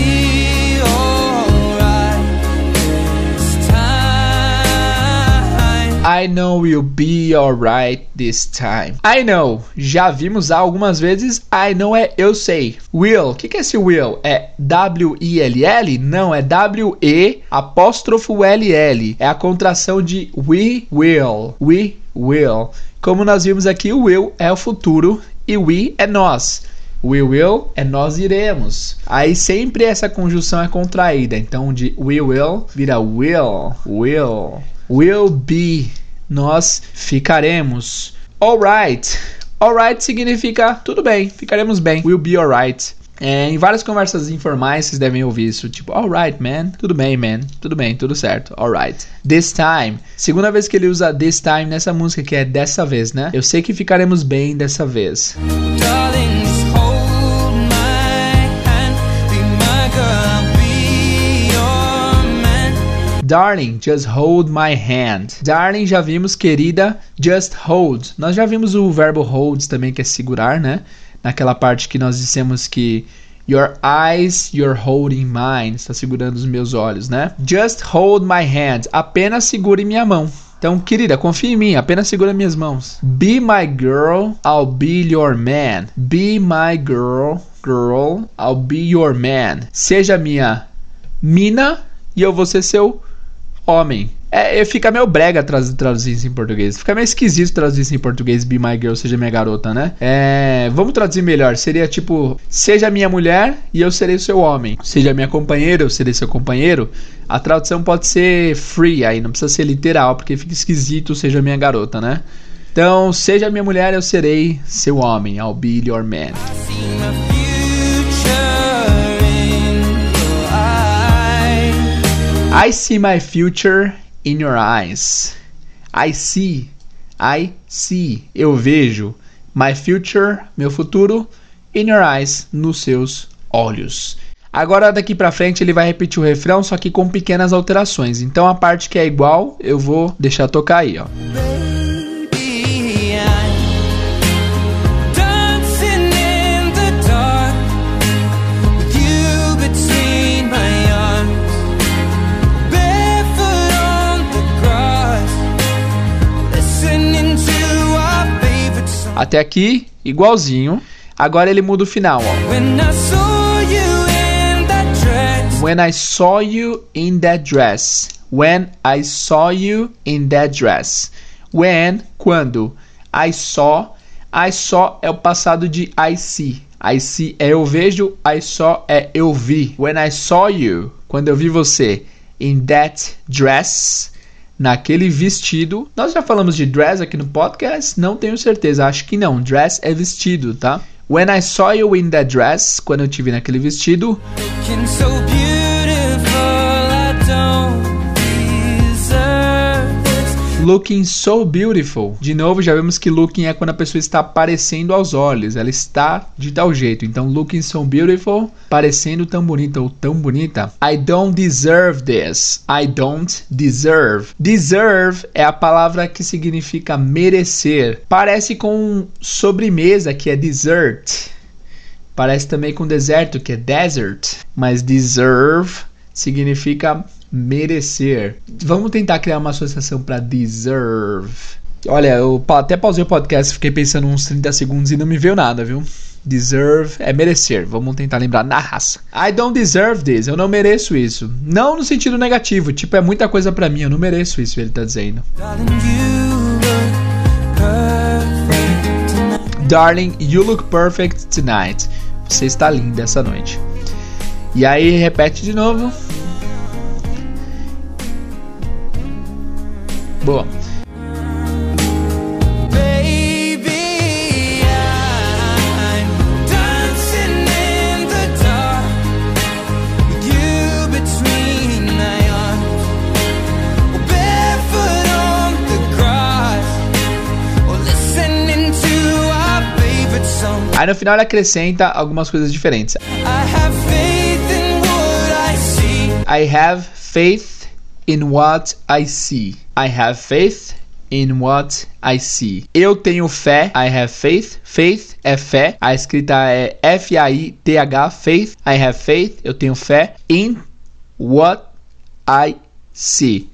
know we'll be alright this time. I know, já vimos algumas vezes. I know é eu sei. Will, o que, que é esse will? É W-I-L-L? Não, é W-E apóstrofo L-L. É a contração de we will. We will. Como nós vimos aqui, o will é o futuro e we é nós. We will é nós iremos. Aí sempre essa conjunção é contraída. Então de we will vira will, will, will be. Nós ficaremos. Alright. Alright significa tudo bem, ficaremos bem. We'll be alright. É, em várias conversas informais vocês devem ouvir isso, tipo, alright, man, tudo bem, man, tudo bem, tudo certo, alright. This time, segunda vez que ele usa this time nessa música, que é dessa vez, né? Eu sei que ficaremos bem dessa vez. Darling, just hold my hand. Darling, já vimos, querida, just hold. Nós já vimos o verbo hold também, que é segurar, né? naquela parte que nós dissemos que Your eyes, you're holding mine. Está segurando os meus olhos, né? Just hold my hand. Apenas segure minha mão. Então, querida, confia em mim. Apenas segura minhas mãos. Be my girl, I'll be your man. Be my girl, girl, I'll be your man. Seja minha mina e eu vou ser seu homem. É, fica meio brega traduzir isso em português. Fica meio esquisito traduzir isso em português, be my girl, seja minha garota, né? É, vamos traduzir melhor. Seria tipo, seja minha mulher e eu serei seu homem. Seja minha companheira, eu serei seu companheiro. A tradução pode ser free aí, não precisa ser literal, porque fica esquisito, seja minha garota, né? Então, seja minha mulher, eu serei seu homem. I'll be your man. I see my future in your eyes. I see, I see, eu vejo. My future, meu futuro, in your eyes, nos seus olhos. Agora daqui para frente ele vai repetir o refrão, só que com pequenas alterações. Então a parte que é igual, eu vou deixar tocar aí, ó. Até aqui, igualzinho. Agora ele muda o final, ó. When I saw you in that dress. When I saw you in that dress. When I saw you in that dress. When, quando. I saw. I saw é o passado de I see. I see é eu vejo, I saw é eu vi. When I saw you, quando eu vi você, in that dress, naquele vestido. Nós já falamos de dress aqui no podcast? Não tenho certeza, acho que não. Dress é vestido, tá? When I saw you in that dress, quando eu te vi naquele vestido. Looking so beautiful. De novo, já vemos que looking é quando a pessoa está aparecendo aos olhos. Ela está de tal jeito. Então, looking so beautiful, parecendo tão bonita ou tão bonita. I don't deserve this. I don't deserve. Deserve é a palavra que significa merecer. Parece com sobremesa, que é dessert. Parece também com deserto, que é desert. Mas deserve significa merecer. Vamos tentar criar uma associação para deserve. Olha, eu até pausei o podcast, fiquei pensando uns 30 segundos e não me veio nada, viu? Deserve é merecer. Vamos tentar lembrar na raça. I don't deserve this. Eu não mereço isso. Não no sentido negativo. Tipo, é muita coisa para mim. Eu não mereço isso, ele tá dizendo. Darling, you look perfect tonight. Você está linda essa noite. E aí repete de novo. Boa. Aí no final ele acrescenta algumas coisas diferentes. I have faith in what I see. I have faith in what I see. Eu tenho fé. I have faith. Faith é fé. A escrita é F-A-I-T-H. Faith. I have faith. Eu tenho fé. In what I see.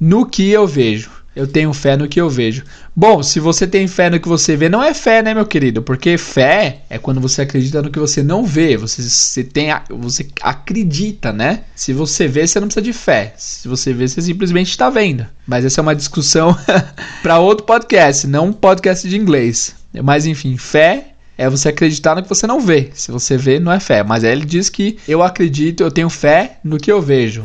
No que eu vejo. Eu tenho fé no que eu vejo. Bom, se você tem fé no que você vê, não é fé, né, meu querido? Porque fé é quando você acredita no que você não vê. Você, você tem, você acredita, né? Se você vê, você não precisa de fé. Se você vê, você simplesmente está vendo. Mas essa é uma discussão para outro podcast, não um podcast de inglês. Mas enfim, fé é você acreditar no que você não vê. Se você vê, não é fé. Mas aí ele diz que eu acredito, eu tenho fé no que eu vejo.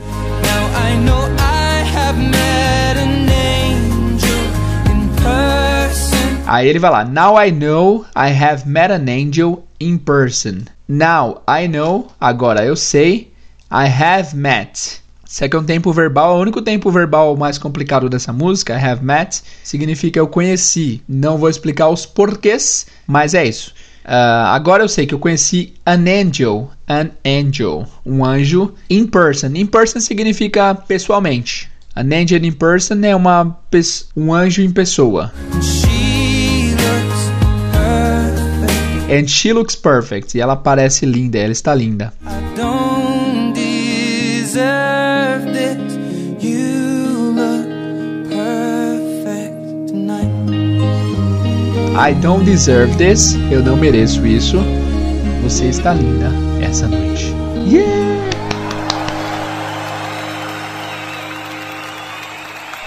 Aí ele vai lá. Now I know I have met an angel in person. Now I know. Agora eu sei. I have met. Isso aqui é um tempo verbal. O único tempo verbal mais complicado dessa música, I have met, significa eu conheci. Não vou explicar os porquês, mas é isso. Uh, agora eu sei que eu conheci an angel, an angel, um anjo in person. In person significa pessoalmente. An angel in person é uma, um anjo em pessoa. And she looks perfect. E ela parece linda, ela está linda. I don't deserve this. You look perfect tonight. I don't deserve this. Eu não mereço isso. Você está linda essa noite. Yeah!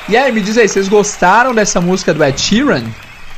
E aí, me diz aí, vocês gostaram dessa música do Ed Sheeran?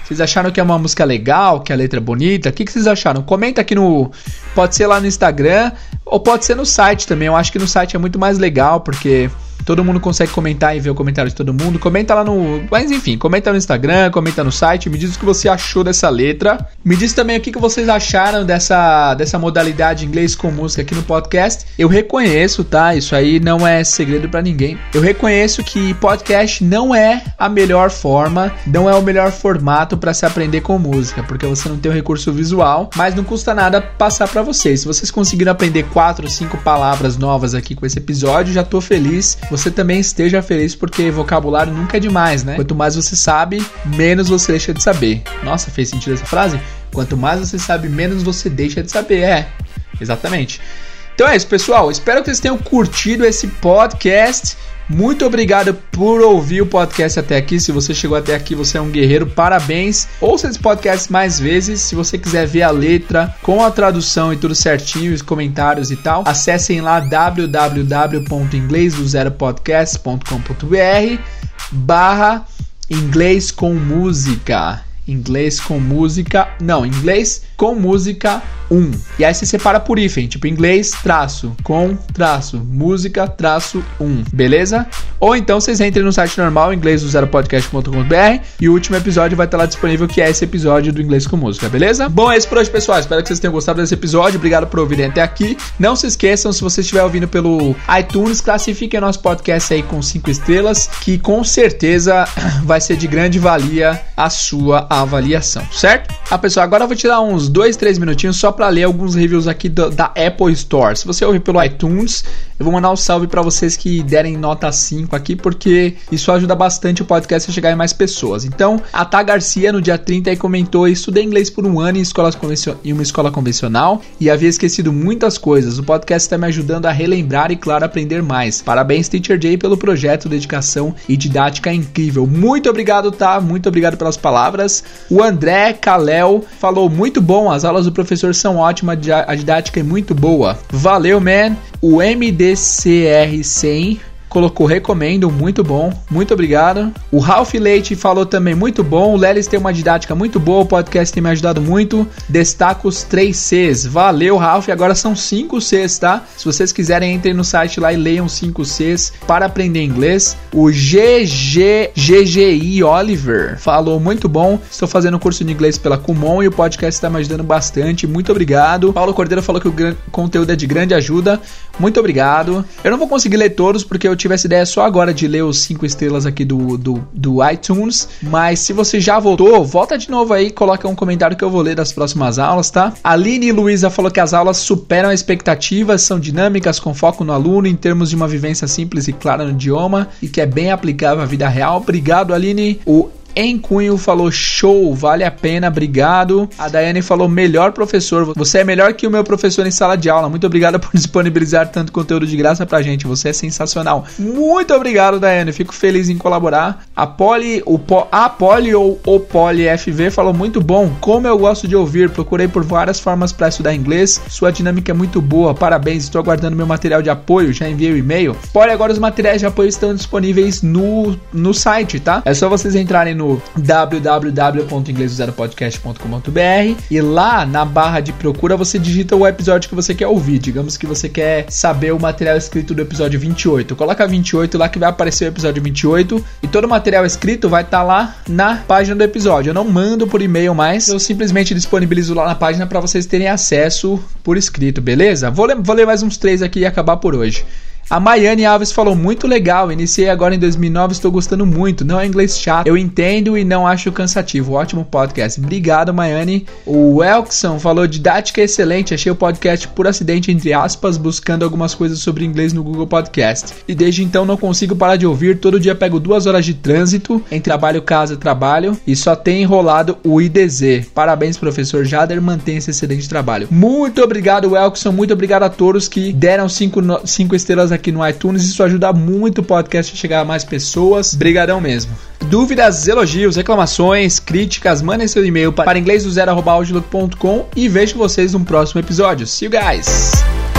Vocês acharam que é uma música legal, que a letra é bonita? O que, que vocês acharam? Comenta aqui no. Pode ser lá no Instagram ou pode ser no site também. Eu acho que no site é muito mais legal, porque Todo mundo consegue comentar e ver o comentário de todo mundo. Comenta lá no. Mas enfim, comenta no Instagram, comenta no site. Me diz o que você achou dessa letra. Me diz também o que vocês acharam dessa, dessa modalidade inglês com música aqui no podcast. Eu reconheço, tá? Isso aí não é segredo para ninguém. Eu reconheço que podcast não é a melhor forma, não é o melhor formato para se aprender com música, porque você não tem o recurso visual, mas não custa nada passar para vocês. Se vocês conseguiram aprender quatro ou cinco palavras novas aqui com esse episódio, já tô feliz você também esteja feliz porque vocabulário nunca é demais, né? Quanto mais você sabe, menos você deixa de saber. Nossa, fez sentido essa frase? Quanto mais você sabe, menos você deixa de saber. É, exatamente. Então é isso, pessoal. Espero que vocês tenham curtido esse podcast. Muito obrigado por ouvir o podcast até aqui. Se você chegou até aqui, você é um guerreiro. Parabéns. Ouça esse podcast mais vezes. Se você quiser ver a letra com a tradução e tudo certinho, os comentários e tal, acessem lá www.inglesdozeropodcast.com.br barra inglês com música. Inglês com música. Não, inglês com música 1. E aí você separa por hífen, tipo inglês, traço, com, traço, música, traço 1, beleza? Ou então vocês entrem no site normal, inglês do zero podcast.com.br e o último episódio vai estar lá disponível, que é esse episódio do Inglês com Música, beleza? Bom, é isso por hoje, pessoal. Espero que vocês tenham gostado desse episódio. Obrigado por ouvirem até aqui. Não se esqueçam, se você estiver ouvindo pelo iTunes, classifiquem nosso podcast aí com 5 estrelas, que com certeza vai ser de grande valia a sua avaliação, certo? Ah, pessoal, agora eu vou tirar uns 2, 3 minutinhos só para ler alguns reviews aqui do, da Apple Store. Se você ouvir pelo iTunes, eu vou mandar um salve para vocês que derem nota 5 aqui, porque isso ajuda bastante o podcast a chegar em mais pessoas. Então, a Tá Garcia, no dia 30, aí comentou: estudei inglês por um ano em, escolas em uma escola convencional e havia esquecido muitas coisas. O podcast está me ajudando a relembrar e, claro, aprender mais. Parabéns, Teacher Jay, pelo projeto, dedicação e didática incrível. Muito obrigado, tá? Muito obrigado pelas palavras. O André Kalel falou: muito bom, as aulas do professor são ótimas, a didática é muito boa. Valeu, man. O MDCR100 colocou recomendo, muito bom, muito obrigado. O Ralph Leite falou também muito bom. O Lelis tem uma didática muito boa, o podcast tem me ajudado muito. Destaca os 3 Cs. Valeu, Ralph. Agora são 5 Cs, tá? Se vocês quiserem, entrem no site lá e leiam 5 Cs para aprender inglês. O GG GGI Oliver falou muito bom. Estou fazendo curso de inglês pela Kumon e o podcast está me ajudando bastante. Muito obrigado. Paulo Cordeiro falou que o conteúdo é de grande ajuda. Muito obrigado. Eu não vou conseguir ler todos porque eu tive essa ideia só agora de ler os 5 estrelas aqui do, do, do iTunes. Mas se você já voltou, volta de novo aí, coloca um comentário que eu vou ler das próximas aulas, tá? Aline Luiza falou que as aulas superam expectativas, são dinâmicas, com foco no aluno, em termos de uma vivência simples e clara no idioma e que é bem aplicável à vida real. Obrigado, Aline. O em Cunho falou show, vale a pena, obrigado. A Daiane falou melhor professor, você é melhor que o meu professor em sala de aula. Muito obrigado por disponibilizar tanto conteúdo de graça pra gente, você é sensacional. Muito obrigado, Daiane, fico feliz em colaborar. A Poli, o po, a Poli ou o Poli FV falou muito bom, como eu gosto de ouvir, procurei por várias formas para estudar inglês, sua dinâmica é muito boa, parabéns, estou aguardando meu material de apoio, já enviei o e-mail. Poli, agora os materiais de apoio estão disponíveis no, no site, tá? É só vocês entrarem no no e lá na barra de procura você digita o episódio que você quer ouvir. Digamos que você quer saber o material escrito do episódio 28. Coloca 28 lá que vai aparecer o episódio 28 e todo o material escrito vai estar tá lá na página do episódio. Eu não mando por e-mail mais, eu simplesmente disponibilizo lá na página para vocês terem acesso por escrito, beleza? Vou ler, vou ler mais uns três aqui e acabar por hoje. A Maiane Alves falou muito legal. Iniciei agora em 2009, estou gostando muito. Não é inglês chato. Eu entendo e não acho cansativo. Ótimo podcast. Obrigado, Maiane. O Elkson falou didática excelente. Achei o podcast por acidente entre aspas, buscando algumas coisas sobre inglês no Google Podcast. E desde então não consigo parar de ouvir. Todo dia pego duas horas de trânsito entre trabalho, casa, trabalho e só tem enrolado o IDZ. Parabéns, professor Jader. Mantenha esse excelente trabalho. Muito obrigado, Elkson. Muito obrigado a todos que deram cinco, cinco estrelas aqui no iTunes. Isso ajuda muito o podcast a chegar a mais pessoas. Brigadão mesmo. Dúvidas, elogios, reclamações, críticas, mandem seu e-mail para inglês do zero e vejo vocês no próximo episódio. See you guys!